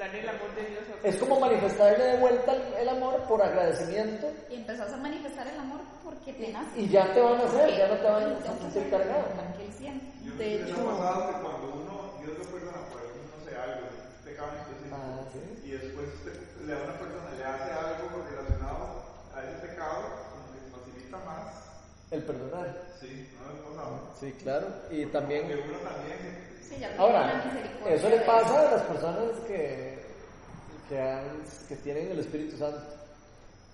manifestar el amor de Dios. es como manifestarle de vuelta el, el amor por agradecimiento Y empezás a manifestar el amor porque te nace. y ya te van a hacer, ya no te van a que sentir hacerlo cargado. De hecho- ha pasado que cuando uno, Dios lo perdona por algún, no sé, algo, un pecado específico, Ah, sí. y después le a una persona le hace algo relacionado a ese pecado como que facilita más. El perdonar. Sí, no es pasado. Sí, claro. Y también Porque uno también. Sí, ya tiene la Ahora, eso le pasa a las personas que, que, han- que tienen el Espíritu Santo.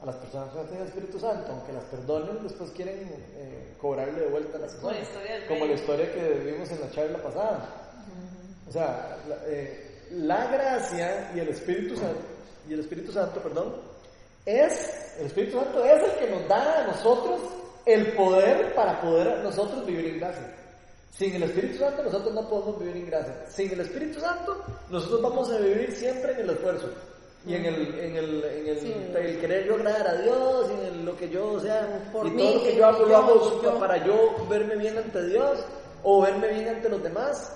A las personas que no tienen el Espíritu Santo, aunque las perdonen, después quieren eh, cobrarle de vuelta a las personas. Como la historia que vimos en la charla pasada. O sea, la, eh, la gracia y el Espíritu Santo, y el Espíritu Santo, perdón, es, el Espíritu Santo es el que nos da a nosotros el poder para poder nosotros vivir en gracia. Sin el Espíritu Santo nosotros no podemos vivir en gracia. Sin el Espíritu Santo nosotros vamos a vivir siempre en el esfuerzo. Y en el, en el, en el, Sí. el querer yo agradar a Dios, y en lo que yo, o sea, Por y mí, todo lo que yo hago, lo hago yo. para yo verme bien ante Dios o verme bien ante los demás.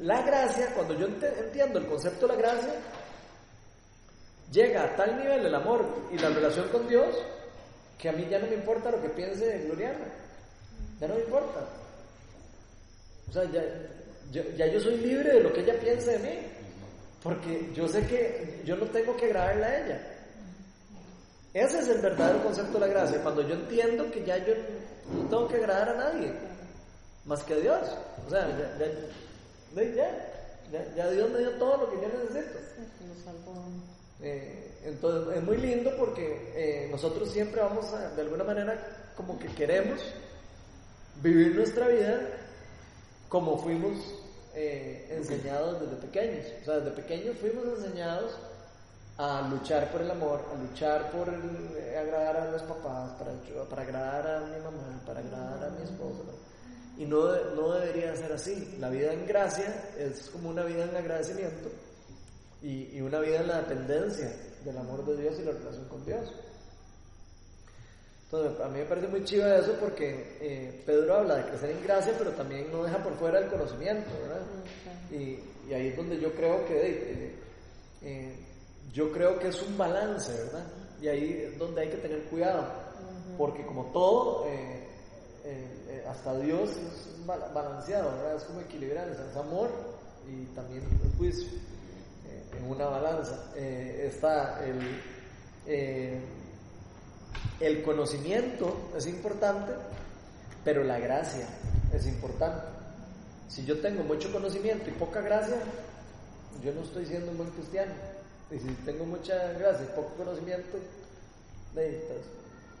La gracia, cuando yo entiendo el concepto de la gracia, llega a tal nivel el amor y la relación con Dios que a mí ya no me importa lo que piense Gloriana. Ya no me importa. O sea, ya, ya, ya yo soy libre de lo que ella piense de mí. Porque yo sé que yo no tengo que agradarle a ella. Ese es el verdadero concepto de la gracia. Cuando yo entiendo que ya yo no tengo que agradar a nadie más que a Dios. O sea, ya, ya, ya, Dios me dio todo lo que yo necesito. Eh, entonces es muy lindo porque eh, nosotros siempre vamos a, de alguna manera, como que queremos vivir nuestra vida como fuimos eh, enseñados desde pequeños. O sea, desde pequeños fuimos enseñados a luchar por el amor, a luchar por el- eh, agradar a los papás, para, para agradar a mi mamá, para agradar a mi esposa. Y no, no debería ser así. La vida en gracia es como una vida en agradecimiento y, y una vida en la dependencia del amor de Dios y la relación con Dios. Entonces, a mí me parece muy chiva eso porque eh, Pedro habla de crecer en gracia, pero también no deja por fuera el conocimiento, ¿verdad? Y, y ahí es donde yo creo que, eh, eh, yo creo que es un balance, ¿verdad? Y ahí es donde hay que tener cuidado, porque como todo, hasta Dios es bal- balanceado, ¿verdad? Es como equilibrar, es amor y también el juicio en una balanza. Está el, el conocimiento es importante, pero la gracia es importante. Si yo tengo mucho conocimiento y poca gracia, yo no estoy siendo un buen cristiano. Y si tengo mucha gracia y poco conocimiento, ahí, pues,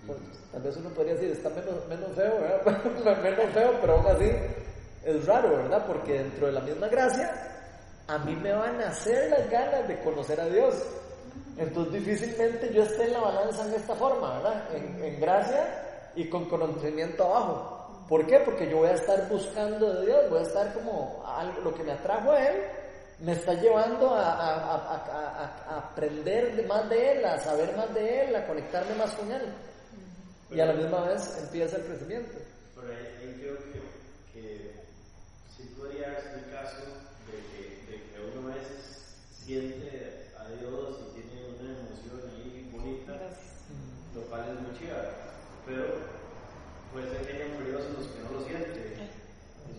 pues, tal vez uno podría decir, está menos, feo, menos feo, pero aún así es raro, ¿verdad? Porque dentro de la misma gracia, a mí me van a hacer las ganas de conocer a Dios. Entonces difícilmente yo esté en la balanza en esta forma, ¿verdad? En, en gracia y con conocimiento abajo. ¿Por qué? Porque yo voy a estar buscando de Dios, voy a estar como algo, lo que me atrajo a Él, me está llevando a, a- a- a- aprender de más de Él, a saber más de Él, a conectarme más con Él. Y a la misma vez empieza el crecimiento. Pero ahí creo que, que sí podría darse el caso de que, de que uno a veces siente a Dios y tiene una emoción ahí bonita, lo cual es muy chiva, pero puede que hayan periodos en los que no lo siente.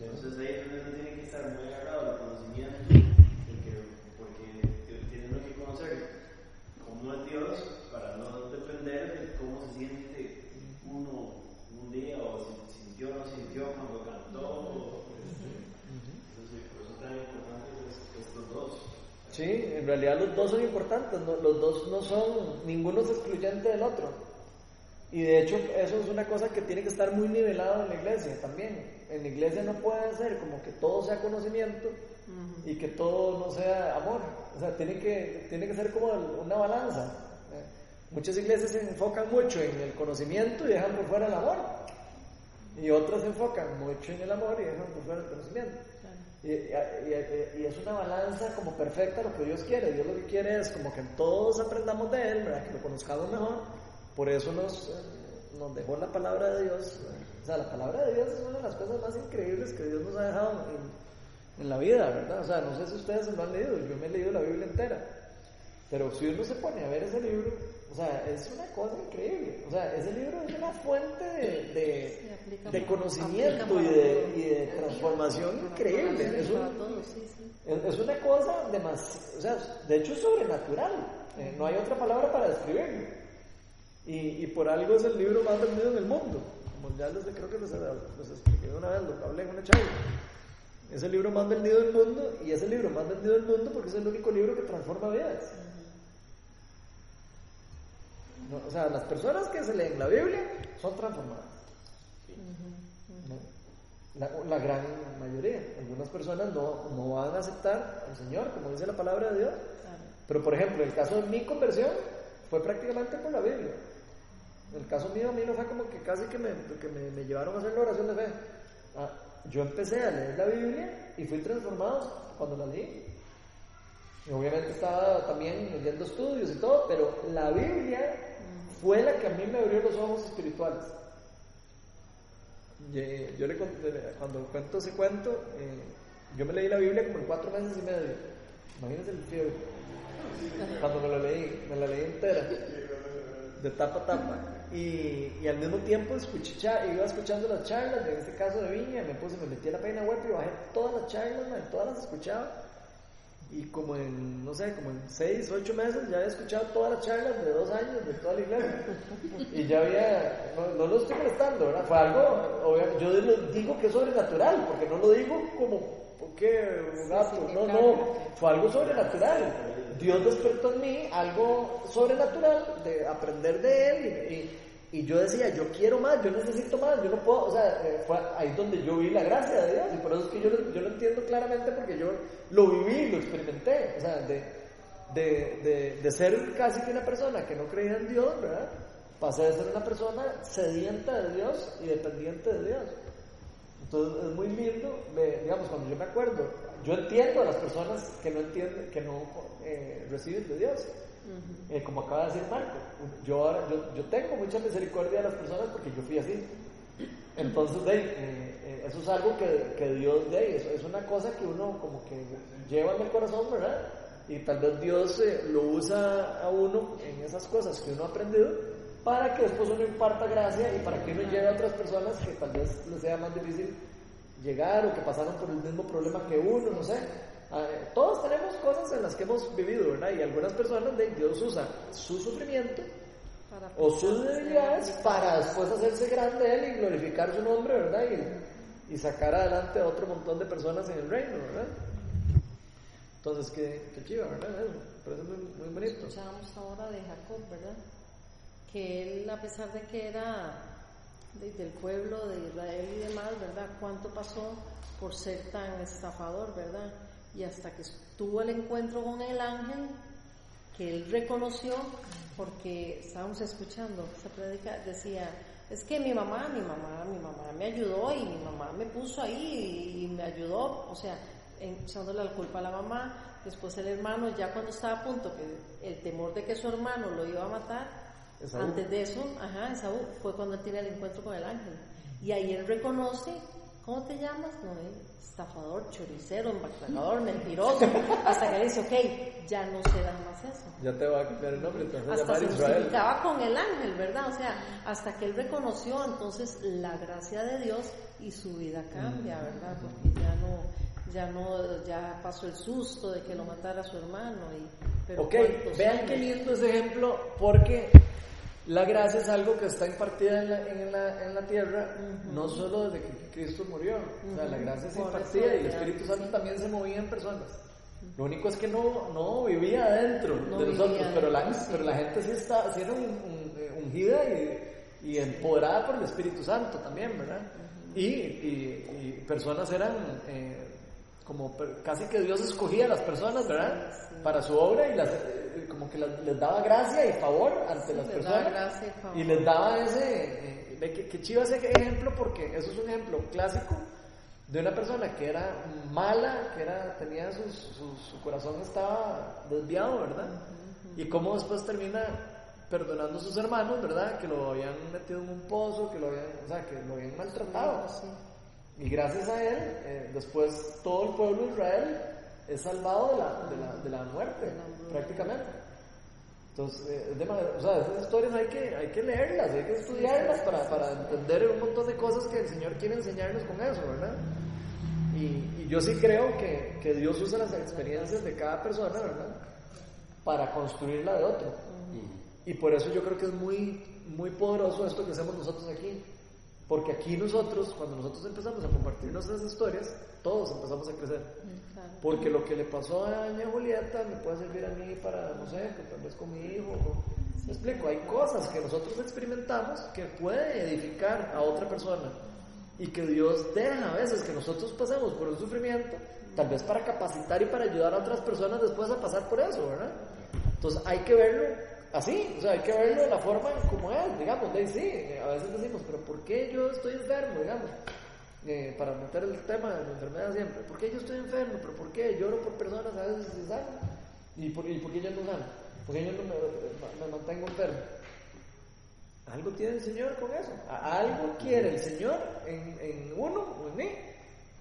Entonces ahí es tiene que estar muy agarrado al conocimiento, porque, porque tiene uno que conocer cómo es Dios para no depender de cómo se siente uno un día o si sintió o no sintió cuando cantó. este, entonces, por eso es tan importante es- estos dos. Sí, en realidad los dos son importantes, no- los dos no son, ninguno es excluyente del otro. Y de hecho eso es una cosa que tiene que estar muy nivelado en la iglesia también. En la iglesia no puede ser como que todo sea conocimiento y que todo no sea amor. O sea, tiene que, tiene que ser como una balanza. ¿eh? Muchas iglesias se enfocan mucho en el conocimiento y dejan por fuera el amor. Y otras se enfocan mucho en el amor y dejan por fuera el conocimiento. Y, y- y- y es una balanza como perfecta lo que Dios quiere. Dios lo que quiere es como que todos aprendamos de Él, ¿verdad? que lo conozcamos mejor. Por eso nos, eh, nos dejó la palabra de Dios. O sea, la palabra de Dios es una de las cosas más increíbles que Dios nos ha dejado en, en la vida, ¿verdad? O sea, no sé si ustedes se lo han leído, yo me he leído la Biblia entera. Pero si uno se pone a ver ese libro, o sea, es una cosa increíble. O sea, ese libro es una fuente de, de, de conocimiento y de, y de transformación increíble. Es, un- es una cosa demasiado, o sea, de hecho es sobrenatural. Eh, no hay otra palabra para describirlo. Y, y por algo es el libro más vendido en el mundo. Como ya les creo que les, les expliqué una vez, lo hablé en una charla. Es el libro más vendido del mundo y es el libro más vendido del mundo porque es el único libro que transforma vidas. No, o sea, las personas que se leen la Biblia son transformadas. la, gran mayoría. Algunas personas no, no, van a aceptar al Señor, como dice la palabra de Dios. Pero, por ejemplo, el caso de mi conversión fue prácticamente por la Biblia. El caso mío, a mí no fue como que casi que me, que me, me llevaron a hacer la oración de fe. Ah, yo empecé a leer la Biblia y fui transformado cuando la leí. Y obviamente estaba también leyendo estudios y todo, pero la Biblia fue la que a mí me abrió los ojos espirituales. Yo, yo le, cuando cuento ese cuento, eh, yo me leí la Biblia como en cuatro meses y medio. Imagínense el fiebre. Cuando me la leí, me la leí entera, de tapa a tapa. Y, al mismo tiempo escuché, iba escuchando las charlas, en este caso de Viña, me puse, me metí a la página web y bajé todas las charlas, todas las escuchaba. Y como en, no sé, como en seis, ocho meses ya había escuchado todas las charlas de dos años de toda la iglesia. Y ya había, no, no lo estoy molestando, ¿verdad? Fue algo, obviamente, yo digo que es sobrenatural, porque no lo digo como, ¿por qué un gato? No, no, fue algo sobrenatural. Dios despertó en mí algo sobrenatural de aprender de Él y, y, y, yo decía, yo quiero más, yo necesito más, yo no puedo, o sea, eh, fue ahí donde yo vi la gracia de Dios y por eso es que yo, yo lo entiendo claramente porque yo lo viví, lo experimenté, o sea, de, de, de, de ser casi que una persona que no creía en Dios, ¿verdad? Pasé de ser una persona sedienta de Dios y dependiente de Dios. Entonces es muy lindo, digamos, cuando yo me acuerdo, yo entiendo a las personas que no entienden, que no eh, reciben de Dios. Uh -huh. eh, como acaba de decir Marco, yo, ahora, yo, yo, tengo mucha misericordia de las personas porque yo fui así. Entonces, de, eh, eh, eso es algo que, que Dios de eso es una cosa que uno como que lleva en el corazón, ¿verdad? Y tal vez Dios lo usa a uno en esas cosas que uno ha aprendido para que después uno imparta gracia y para que uno lleve a otras personas que tal vez les sea más difícil llegar o que pasaron por el mismo problema que uno, no sé. Eh, todos tenemos cosas en las que hemos vivido, ¿verdad? Y algunas personas de Dios usa su sufrimiento para o sus debilidades para después hacerse grande Él y glorificar su nombre, ¿verdad? Y, y, sacar adelante a otro montón de personas en el reino, ¿verdad? Entonces, qué, qué chiva, ¿verdad? Eso, parece muy, muy bonito. Escuchábamos ahora de Jacob, ¿verdad? Que él, a pesar de que era de, del pueblo de Israel y demás, ¿verdad? ¿Cuánto pasó por ser tan estafador, ¿verdad? Y hasta que tuvo el encuentro con el ángel, que él reconoció, porque estábamos escuchando esa predica, decía, es que mi mamá, mi mamá, mi mamá me ayudó y mi mamá me puso ahí y, me ayudó, o sea, echándole la culpa a la mamá, después el hermano, ya cuando estaba a punto, que el temor de que su hermano lo iba a matar, Esaú. Antes de eso, ajá, Esaú fue cuando él tiene el encuentro con el ángel. Y ahí él reconoce, ¿cómo te llamas? No, él, estafador, choricero, embaclador, mentiroso. hasta que dice, ok, ya no se da más eso. Ya te va a cambiar el nombre, a Hasta se Israel. justificaba con el ángel, ¿verdad? O sea, hasta que él reconoció entonces la gracia de Dios y su vida cambia, ¿verdad? Porque ya no, ya no, ya pasó el susto de que lo matara su hermano. Y, pero Ok, ¿cuántos vean qué lindo ese ejemplo, porque la gracia es algo que está impartida en la, en la, en la tierra, no solo desde que Cristo murió. O sea, la gracia es Por impartida eso, y el Espíritu sí. Santo también se movía en personas. Lo único es que no, no vivía adentro No de nosotros, vivía pero la, sí. pero la gente sí está un, un- eh, ungida y, y empoderada por el Espíritu Santo también, ¿verdad? y, y- y personas eran eh, como casi que Dios escogía a las personas, ¿verdad? Para su obra y las, eh, como que las- les daba gracia y favor ante las les personas. y. Y les daba ese, eh, que, que chiva ese ejemplo porque eso es un ejemplo clásico de una persona que era mala, que era, tenía sus, su, su corazón estaba desviado, ¿verdad? Y cómo después termina perdonando a sus hermanos, ¿verdad? Que lo habían metido en un pozo, que lo habían, o sea, que lo habían maltratado. Sí. Y gracias a él, eh, después todo el pueblo de Israel es salvado de la, de la, de la muerte, prácticamente. Entonces, eh, de manera- o sea, esas historias hay que, hay que leerlas, hay que estudiarlas para, para entender un montón de cosas que el Señor quiere enseñarnos con eso, ¿verdad? Y, y yo sí creo que, que Dios usa las experiencias de cada persona, ¿verdad? Para construir la de otro. Y por eso yo creo que es muy, muy poderoso esto que hacemos nosotros aquí. Porque aquí nosotros, cuando nosotros empezamos a compartir nuestras historias, todos empezamos a crecer. Claro. Porque lo que le pasó a doña Julieta me puede servir a mí para, no sé, que tal vez con mi hijo. o- ¿Me explico? Hay cosas que nosotros experimentamos que puede edificar a otra persona. Y que Dios deja a veces que nosotros pasemos por un sufrimiento, tal vez para capacitar y para ayudar a otras personas después a pasar por eso, ¿verdad? Entonces hay que verlo así, o sea, hay que verlo de la forma como es, digamos, de, sí, eh, a veces decimos, pero ¿por qué yo estoy enfermo, digamos? Eh, para meter el tema de la enfermedad siempre, ¿por qué yo estoy enfermo? ¿Pero por qué? Lloro por personas a veces y sanan. ¿Y por, y por qué yo no sano? ¿Por qué yo no me, mantengo enfermo? Algo tiene el Señor con eso. Algo quiere el Señor en, en uno o en mí.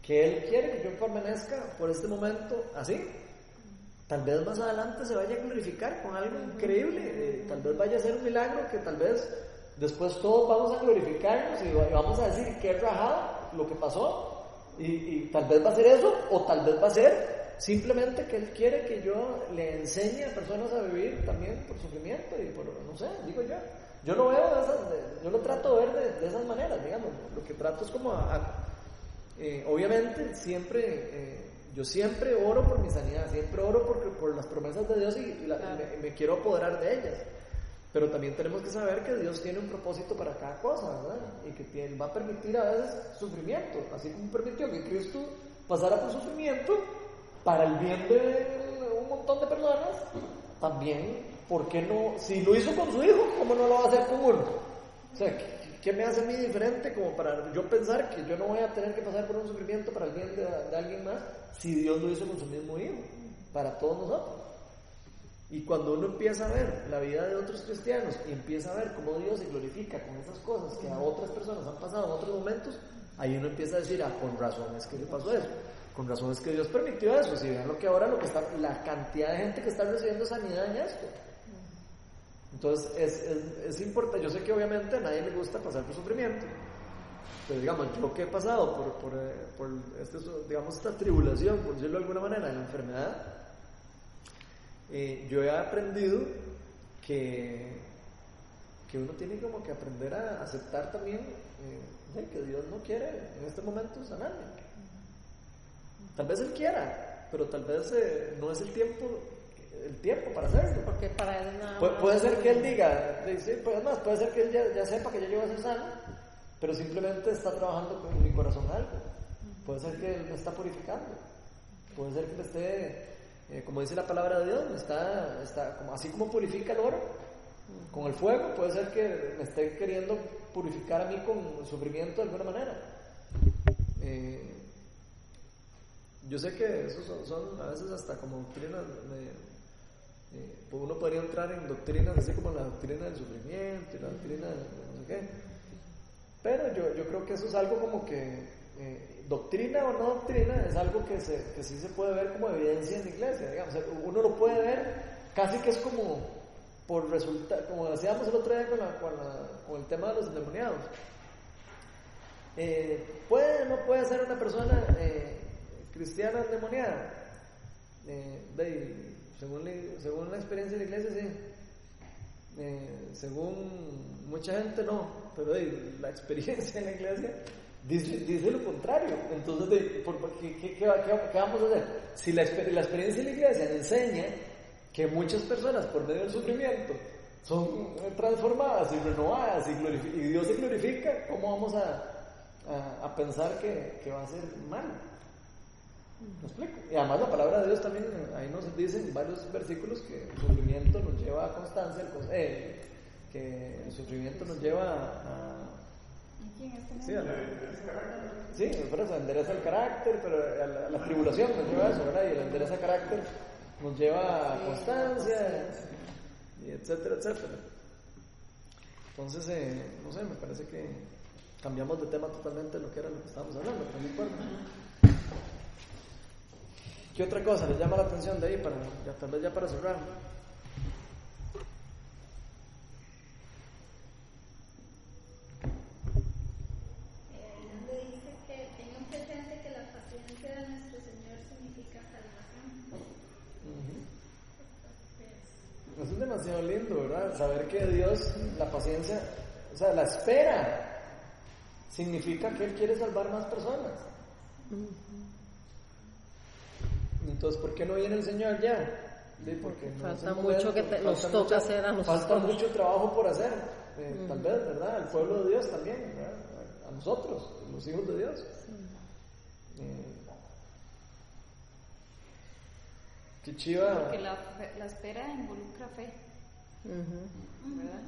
Que Él quiere que yo permanezca por este momento así. Tal vez más adelante se vaya a glorificar con algo increíble. eh, tal vez vaya a ser un milagro que tal vez después todos vamos a glorificarnos y va- y vamos a decir que rajado lo que pasó. Y, y tal vez va a ser eso o tal vez va a ser simplemente que Él quiere que yo le enseñe a personas a vivir también por sufrimiento y por, no sé, digo yo. Yo lo veo esas, yo lo trato de ver de, esas maneras, digamos. Lo que trato es como a- eh, obviamente siempre, eh, yo siempre oro por mi sanidad, siempre oro por, por las promesas de Dios y, y la- Claro. me, me quiero apoderar de ellas. Pero también tenemos que saber que Dios tiene un propósito para cada cosa, ¿verdad? Y que tiene- va a permitir a veces sufrimiento, así como permitió que Cristo pasara por sufrimiento para el bien de un montón de personas, también, ¿por qué no? Si lo hizo con su hijo, ¿cómo no lo va a hacer con uno? O sea, ¿qué, qué me hace a mí diferente como para yo pensar que yo no voy a tener que pasar por un sufrimiento para el bien de, de alguien más si Dios lo hizo con su mismo hijo, para todos nosotros? Y cuando uno empieza a ver la vida de otros cristianos y empieza a ver cómo Dios se glorifica con esas cosas que a otras personas han pasado en otros momentos, ahí uno empieza a decir, ah, con razón es que le pasó eso, con razón es que Dios permitió eso. Si vean lo que ahora, lo que está, la cantidad de gente que está recibiendo sanidad en esto. Entonces es, es, importante, yo sé que obviamente a nadie le gusta pasar por sufrimiento, pero digamos, yo que he pasado por, por, eh, por este, digamos, esta tribulación, por decirlo de alguna manera, la enfermedad, eh, yo he aprendido que, que uno tiene como que aprender a aceptar también eh, que Dios no quiere en este momento sanarme. Tal vez Él quiera, pero tal vez no es el tiempo, el tiempo para hacerlo. Porque para él nada Pu- más- puede ser que Él diga, pues, además, puede ser que Él ya, ya sepa que yo llevo a ser sano, pero simplemente está trabajando con mi corazón algo. Puede ser que Él me está purificando. Puede ser que me esté, eh, como dice la palabra de Dios, me está, está como, así como purifica el oro con el fuego, puede ser que me esté queriendo purificar a mí con sufrimiento de alguna manera. Eh, yo sé que esos son, son a veces hasta como doctrinas eh, uno podría entrar en doctrinas así como la doctrina del sufrimiento y la doctrina de no sé qué. Pero yo, yo creo que eso es algo como que, eh, doctrina o no doctrina, es algo que, se, que sí se puede ver como evidencia en la iglesia. Digamos. Uno lo puede ver casi que es como por resultado, como decíamos el otro día con, la, con, la- con el tema de los endemoniados. Eh, ¿Puede o no puede ser una persona cristiana endemoniada? De- según, según la experiencia de la iglesia, sí. Eh, según mucha gente, no. Pero de, la experiencia en la iglesia dice, lo contrario. Entonces, de, ¿qué, qué- qué va- qué- qué vamos a hacer? Si la, la experiencia de la iglesia enseña que muchas personas, por medio del sufrimiento, son transformadas y renovadas y, Dios se glorifica, ¿cómo vamos a, a, a pensar que, que va a ser malo? ¿Me explico? Y además la palabra de Dios también, eh, ahí nos dice en varios versículos que el sufrimiento nos lleva a constancia, eh, que el sufrimiento nos lleva a... Aquí en este sí, a la- sí, por eso endereza el carácter, pero a la, a la tribulación nos lleva a eso, ¿verdad? Y el endereza el carácter nos lleva a constancia, y etcétera, etcétera. Entonces, eh, no sé, me parece que cambiamos de tema totalmente lo que era lo que estábamos hablando, pero no importa. ¿Qué otra cosa les llama la atención de ahí para, ya, tal vez ya para cerrar? donde dice que tengan presente que la paciencia de nuestro Señor significa salvación. Eso es demasiado lindo, ¿verdad? Saber que Dios, la paciencia, o sea, la espera, significa que Él quiere salvar más personas. Entonces, ¿por qué no viene el Señor ya? Sí, porque Falta mucho que te- nos toca hacer a nosotros. Falta mucho trabajo por hacer, eh, tal vez, ¿verdad? Al pueblo de Dios también, ¿verdad? A nosotros, los hijos de Dios. Eh, qué chiva. Porque la, espera involucra fe. ¿verdad?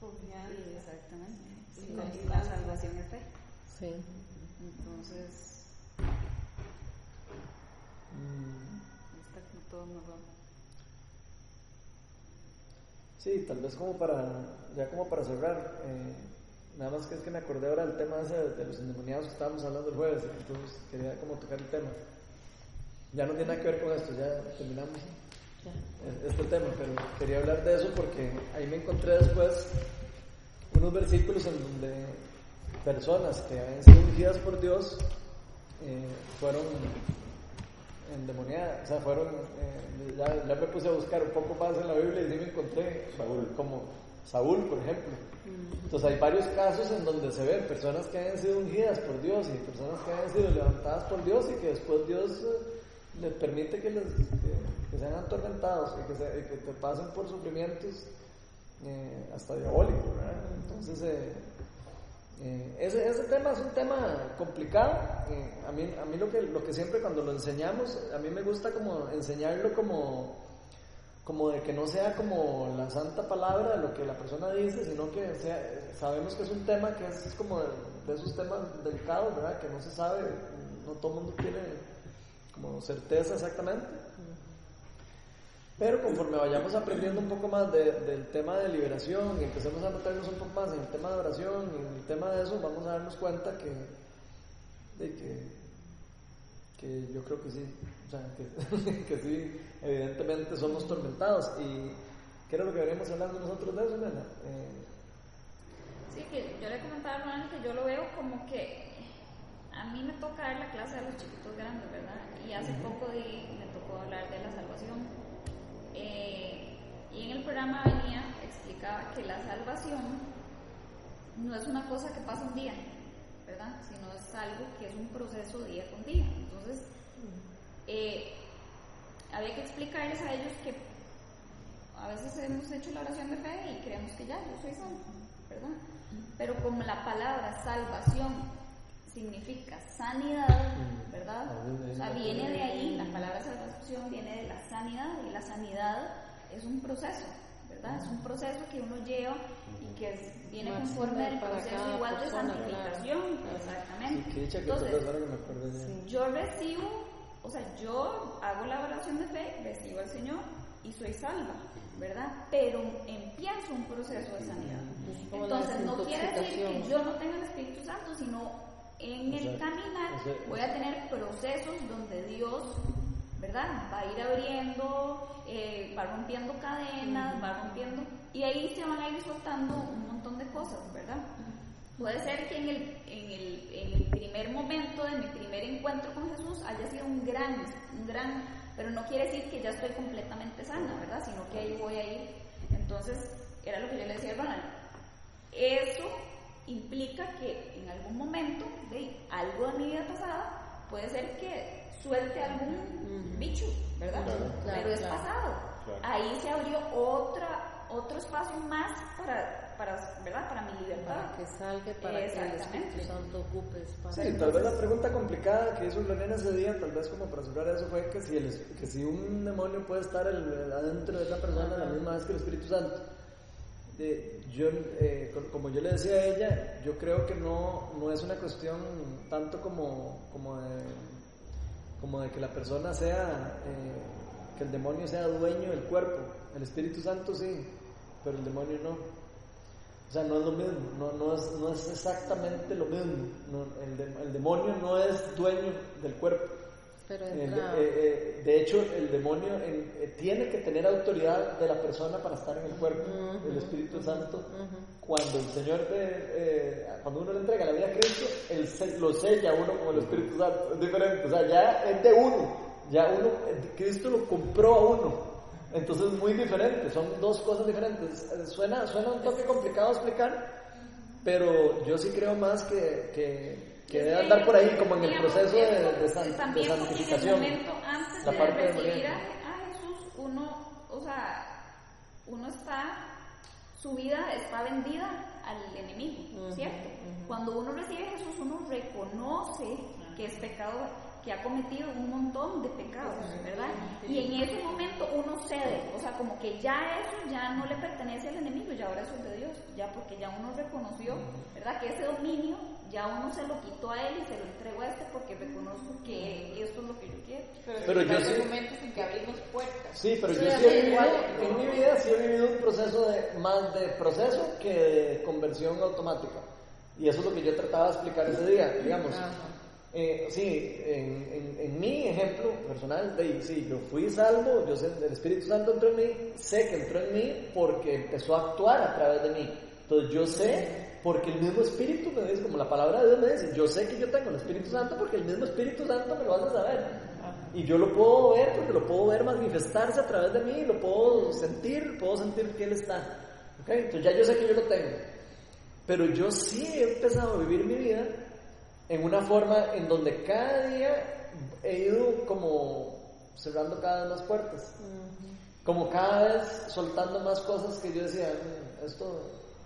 Confianza. Sí, exactamente. Sí, Y la, salvación es fe. Sí. Entonces, Mm, está como todo nuevo. Sí, tal vez como para, ya como para cerrar, eh, nada más que es que me acordé ahora del tema ese de, los endemoniados que estábamos hablando el jueves, entonces quería como tocar el tema. Ya no tiene nada que ver con esto, ya terminamos este tema, pero quería hablar de eso porque ahí me encontré después unos versículos en donde personas que habían sido ungidas por Dios eh, fueron endemoniadas, o sea, fueron, eh, ya, ya me puse a buscar un poco más en la Biblia y sí me encontré Saúl. como Saúl, por ejemplo. Entonces hay varios casos en donde se ven personas que hayan sido ungidas por Dios y personas que hayan sido levantadas por Dios y que después Dios eh, les permite que, les, que, que sean atormentados y que, se- y que te pasen por sufrimientos eh, hasta diabólicos. ¿verdad? Entonces, eh, ese, ese tema es un tema complicado. Eh, a, mí, a mí lo que, lo que siempre cuando lo enseñamos, a mí me gusta como enseñarlo como, como de que no sea como la santa palabra de lo que la persona dice, sino que sea, sabemos que es un tema que es como de, de esos temas delicados, ¿verdad? Que no se sabe, no todo el mundo tiene como certeza exactamente. Pero conforme vayamos aprendiendo un poco más de- del tema de liberación y empecemos a meternos un poco más en el tema de oración y en el tema de eso, vamos a darnos cuenta que, de que, que yo creo que sí, o sea, que, que sí, evidentemente somos tormentados. ¿Y qué era lo que veníamos hablando nosotros de eso, Elena? Eh, Sí, que yo le comentaba a Ronald que yo lo veo como que a mí me toca dar la clase a los chiquitos grandes, ¿verdad? Y hace poco di- me tocó hablar de la salvación. Eh, y en el programa venía, explicaba que la salvación no es una cosa que pasa un día, ¿verdad? Sino es algo que es un proceso día con día. Entonces, eh, había que explicarles a ellos que a veces hemos hecho la oración de fe y creemos que ya, yo soy salvo, ¿verdad? Pero como la palabra salvación significa sanidad, ¿verdad? O sea, viene de ahí, la palabra salvación viene de la sanidad y la sanidad es un proceso, ¿verdad? Es un proceso que uno lleva y que es- viene Más conforme al proceso igual de santificación, claro. exactamente. sí, Entonces, Sí. yo recibo, o sea, yo hago la oración de fe, recibo al Señor y soy salva, ¿verdad? Pero empiezo un proceso de sanidad. Entonces, no quiere decir que yo no tenga el Espíritu Santo, sino en el caminar voy a tener procesos donde Dios, ¿verdad? Va a ir abriendo, eh, va rompiendo cadenas, va rompiendo, y ahí se van a ir soltando un montón de cosas, ¿verdad? Puede ser que en el, en el, en el primer momento de mi primer encuentro con Jesús haya sido un gran, un gran, pero no quiere decir que ya estoy completamente sana, ¿verdad? Sino que ahí voy a ir. Entonces, era lo que yo le decía a Ronald. Eso implica que en algún momento de algo de mi vida pasada puede ser que suelte algún bicho, ¿verdad? Claro. Claro, Pero es claro. pasado. Claro. Ahí se abrió otra, otro espacio más para, para, ¿verdad? para mi libertad. Para que salga, para que el. Espíritu Santo ocupe espacio. Sí, tal vez la pregunta complicada que hizo Lorena ese día, tal vez como para cerrar eso, fue que si, el, que si un demonio puede estar el- adentro de esa persona a la misma vez que el Espíritu Santo. Eh, yo, eh, co- como yo le decía a ella, yo creo que no, no es una cuestión tanto como, como, de, como de que la persona sea, eh, que el demonio sea dueño del cuerpo. El Espíritu Santo sí, pero el demonio no. O sea, no es lo mismo, no, no, es, no es exactamente lo mismo. El demonio no es dueño del cuerpo. Pero El- entra, eh, eh, de hecho, el demonio en- eh, tiene que tener autoridad de la persona para estar en el cuerpo. Ujú, el Espíritu Santo, cuando el Señor, te- eh, cuando uno le entrega la vida a Cristo, él se- lo sella a uno como el Espíritu Santo. Es diferente, o sea, ya es de uno. Ya uno, Cristo lo compró a uno. Entonces es muy diferente, son dos cosas diferentes. Suena, suena un toque complicado explicar, pero yo sí creo más que, que, que debe andar por ahí, como en el proceso de, de, san- de También santificación. En el momento antes La de parte recibir a, a Jesús, uno, o sea, uno está, su vida está vendida al enemigo, ¿cierto? Cuando uno recibe a Jesús, uno reconoce que es pecador, que ha cometido un montón de pecados, ¿verdad? Y en ese momento uno cede, o sea, como que ya eso ya no le pertenece al enemigo, ya ahora eso es de Dios, ya porque ya uno reconoció, ¿verdad? Que ese dominio ya uno se lo quitó a él y se lo entregó a este porque reconozco que esto es lo que yo quiero. Pero yo hay sí- momentos en que abrimos puertas. Sí, pero yo Sí, he vivido, igual. en mi vida sí he vivido un proceso de, más de proceso que de conversión automática. Y eso es lo que yo trataba de explicar ese día, digamos. Eh, sí, en, en- en mi ejemplo personal, de, sí, yo fui salvo, yo sé, el Espíritu Santo entró en mí, sé que entró en mí porque empezó a actuar a través de mí. Entonces yo sé, porque el mismo Espíritu me dice, como la palabra de Dios me dice, yo sé que yo tengo el Espíritu Santo porque el mismo Espíritu Santo me lo hace saber. Y yo lo puedo ver porque lo puedo ver manifestarse a través de mí, lo puedo sentir, puedo sentir que Él está. ¿Ok? Entonces ya yo sé que yo lo tengo. Pero yo sí he empezado a vivir mi vida en una forma en donde cada día he ido como cerrando cada vez más puertas. Como cada vez soltando más cosas que yo decía, "Mm, esto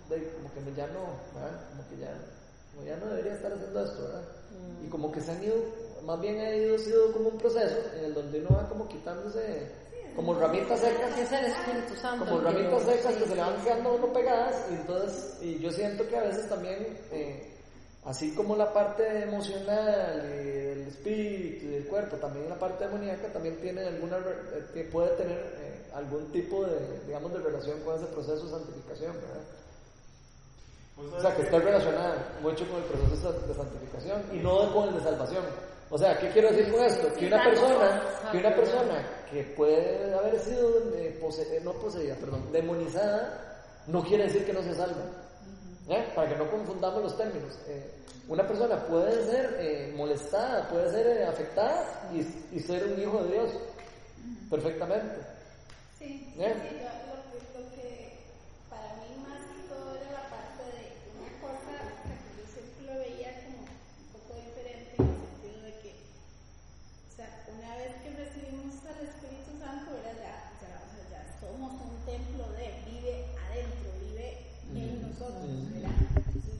de- como que me ya no, ¿verdad? Como que ya, como ya no debería estar haciendo esto, ¿verdad? Y como que se han ido, más bien ha ido sido como un proceso en el donde uno va como quitándose como ramitas secas es el Espíritu Santo. como ramitas secas sí, que se sí, le van quedando uno pegadas y entonces y yo siento que a veces también eh, así como la parte emocional y del espíritu y del cuerpo también la parte demoníaca también tiene alguna eh, que puede tener eh, algún tipo de digamos de relación con ese proceso de santificación ¿verdad? O sea que está relacionada mucho con el proceso de santificación y no con el de salvación o sea, ¿qué quiero decir con esto? Que una persona, que una persona que puede haber sido eh, pose- eh, no poseída, perdón, demonizada, no quiere decir que no se salva. ¿Eh? Para que no confundamos los términos. Eh, una persona puede ser eh, molestada, puede ser afectada y, y ser un hijo de Dios perfectamente. Sí, sí, sí, yo- lo, que, lo que para mí más que todo era la parte de una cosa que yo siempre lo veía como un poco diferente en el sentido de que, o sea, una vez que recibimos al Espíritu Santo, era ya, ya, o sea, ya somos un templo de, vive adentro, vive en nosotros, ¿verdad? Entonces,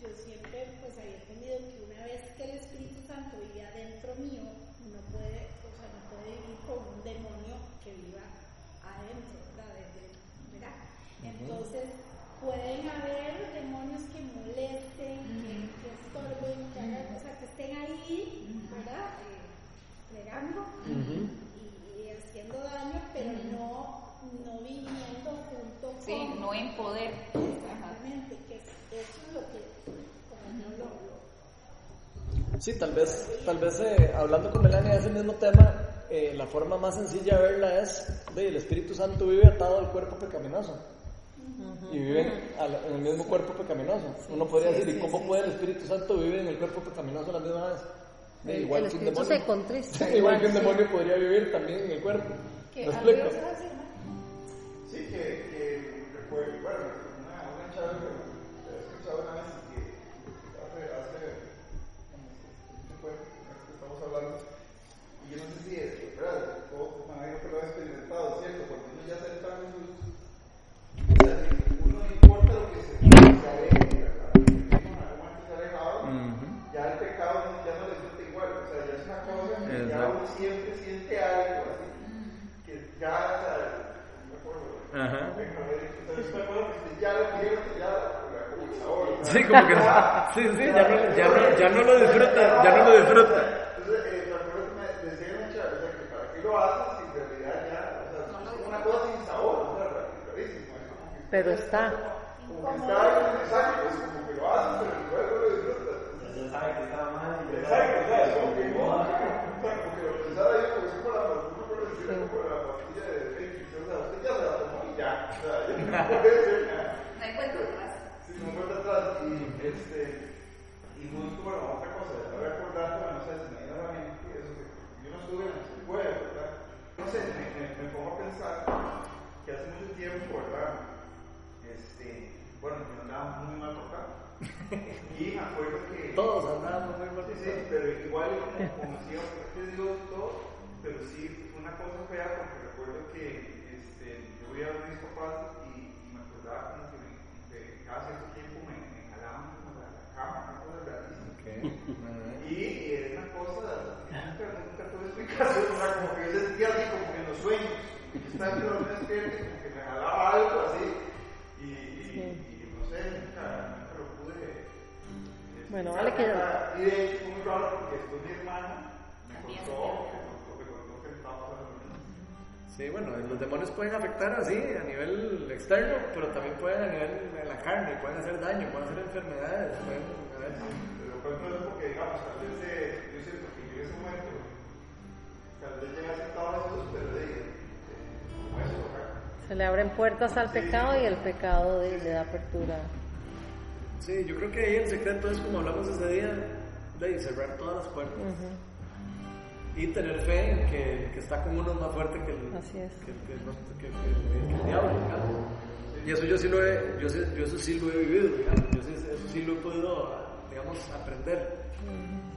yo siempre pues había entendido que una vez que el Espíritu Santo vive adentro mío, no puede, o sea, no puede vivir con un demonio que viva adentro, ¿verdad? De- de- ¿verdad? Entonces, pueden haber demonios que molesten, que, que estorben, que hagan, o sea, que estén ahí, ¿verdad? Eh, plegando y, y haciendo daño, pero no, no viniendo junto con... Sí, no en poder. Ajá. Exactamente, que es- eso es lo que, como yo lo, lo- Sí, tal vez, tal vez eh, hablando con Melania de ese mismo tema, eh, la forma más sencilla de verla es de el Espíritu Santo vive atado al cuerpo pecaminoso. Y vive en, al- en el mismo cuerpo pecaminoso. Uno podría decir, ¿y cómo puede el Espíritu Santo vivir en el cuerpo pecaminoso a la misma vez? De El- igual el que un demonio. se contrista, igual igual, que un demonio podría vivir también en el cuerpo. ¿Me explico? ibas a decir, ¿no? Sí, que, que recuerdo, bueno, una, una chava que que he escuchado una vez que hace, hace como que fue, que estamos hablando, y yo no sé si es, ¿verdad? Todos me imagino que lo he experimentado, ¿cierto? Cuando uno ya se está en Jesús, o sea, si uno no importa lo que se, se aleje, ¿verdad? Si uno en algún momento se ha alejado, ya el pecado no- ya no le siente igual, o sea, ya es una cosa que ya Exacto. uno siempre siente algo así, que ya, o sea, no me acuerdo, Ajá. Venga, a ver, entonces me acuerdo que ya lo quiero, ya como el sabor. ¿no? Sí, como que sí, sí, ya no, ya no, ya no lo disfruta, ya no lo disfruta. Entonces, eh, me decía o sea, que para qué lo haces si en realidad ya, o sea, es una cosa sin sabor, o sea, rarísimo, Pero está. recordar, este, bueno, pues yo andaba muy mal tocado. Y me acuerdo que. Todos andábamos muy mal tocados. Sí, pero igual como, como si yo digo todo, pero sí, una cosa fea, porque recuerdo que este, yo voy a ver mis papás y, y, me acordaba como que, me, como tiempo me, me jalaban como la, cama, eh. una cosa rarísima. Okay. Y es una cosa que nunca, nunca tuve explicación, como que yo sentía así como que en los sueños. Estaba en los algo así, y, y, y no sé, nunca, nunca lo pude. este, Bueno, vale que- Y de hecho fue muy raro porque después mi hermana me contó, me contó, me contó que estaba pasando lo mismo. Sí, bueno, los demonios pueden afectar así a nivel externo, pero también pueden a nivel de la carne, pueden hacer daño, pueden hacer enfermedades, pueden Pero ejemplo, es porque, digamos, tal vez, eh, yo siento que yo en ese momento, tal vez aceptado a Jesús, pero de, Se le abren puertas al pecado y el pecado le da apertura. Sí, yo creo que ahí el secreto es como hablamos ese día, de cerrar todas las puertas y tener fe en que está con uno más fuerte que el, Así es. que, que los- que- que- que el diablo. Y eso yo sí lo he, yo, sí- yo eso sí lo he vivido, digamos, yo sí, eso sí lo he podido, digamos, aprender.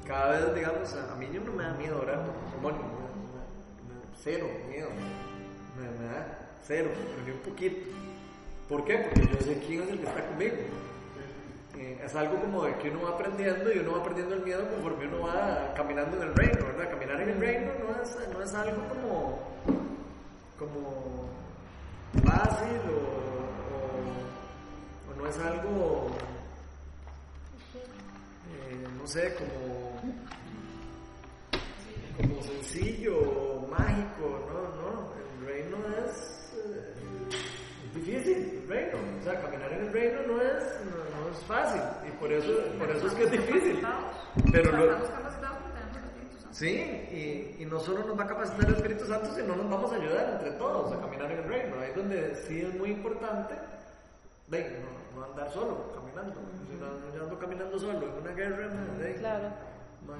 Cada vez, digamos, a, a mí no me da miedo orar por me- cero miedo, me, me da cero, pero ni un poquito. ¿Por qué? Porque yo sé quién es el que está conmigo. Eh, es algo como de que uno va aprendiendo y uno va perdiendo el miedo conforme uno va caminando en el reino, ¿verdad? Caminar en el reino no es, no es algo como, como fácil o, o- o no es algo, eh, no sé, como, como sencillo o mágico, no, no, el reino es... difícil el reino, o sea, caminar en el reino no es, no, no es fácil y por eso, por eso es que es difícil. Pero lo, sí, y, y no solo nos va a capacitar el Espíritu Santo, sino nos vamos a ayudar entre todos a caminar en el reino. Ahí es donde sí es muy importante, ven, no, no andar solo, caminando. Si no, ando caminando solo en una guerra, de, Claro. no,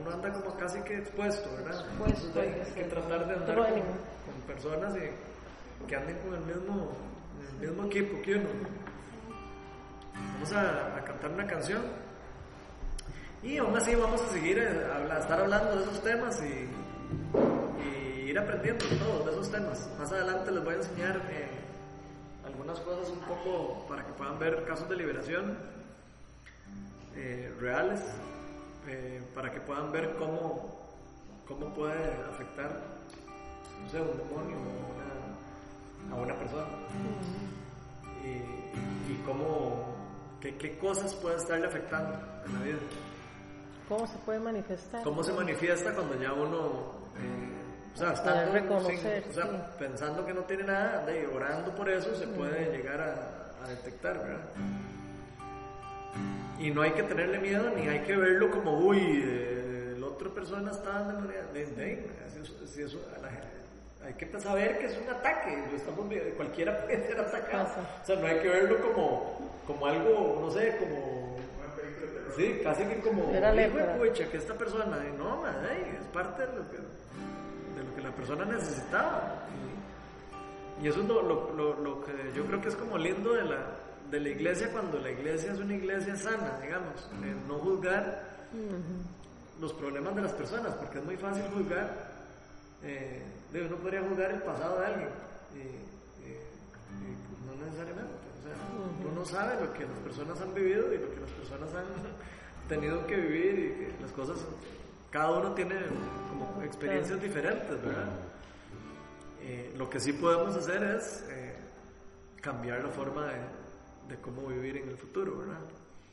uno anda como casi que expuesto, ¿verdad? Expuesto, hay sí. que tratar de andar con, con personas y, que anden con el mismo, el mismo equipo que uno. Vamos a, cantar una canción. Y aún así vamos a seguir eh, estar hablando de esos temas y, ir aprendiendo todos de esos temas. Más adelante les voy a enseñar eh, algunas cosas un poco para que puedan ver casos de liberación eh, reales, para que puedan ver cómo, cómo puede afectar un demonio a una, a una persona. Y, y cómo, qué, qué cosas puede estarle afectando en la vida. ¿Cómo se puede manifestar? ¿Cómo se manifiesta cuando ya uno, eh, o sea, Poder estando, reconocer, sin- o sea, sí. pensando que no tiene nada, de, orando por eso se puede llegar a, a detectar, ¿verdad? Y no hay que tenerle miedo ni hay que verlo como, uy, eh, la otra persona está endemoniada. De, de, si si eso- a la hay que saber que es un ataque, lo estamos cualquiera puede ser atacado. O sea, no hay que verlo como, como algo, no sé, como. Sí, casi que como, pucha, que esta persona, no, madre, es parte de lo que, de lo que la persona necesitaba. Y, eso es lo, lo, lo, lo que yo creo que es como lindo de la, de la iglesia cuando la iglesia es una iglesia sana, digamos, de no juzgar los problemas de las personas, porque es muy fácil juzgar, eh, de uno podría juzgar el pasado de alguien, y, y- y no necesariamente, o sea, uno no sabe lo que las personas han vivido y lo que las personas han tenido que vivir y que las cosas, cada uno tiene como experiencias diferentes, ¿verdad? Eh, lo que sí podemos hacer es eh, cambiar la forma de, de cómo vivir en el futuro, ¿verdad?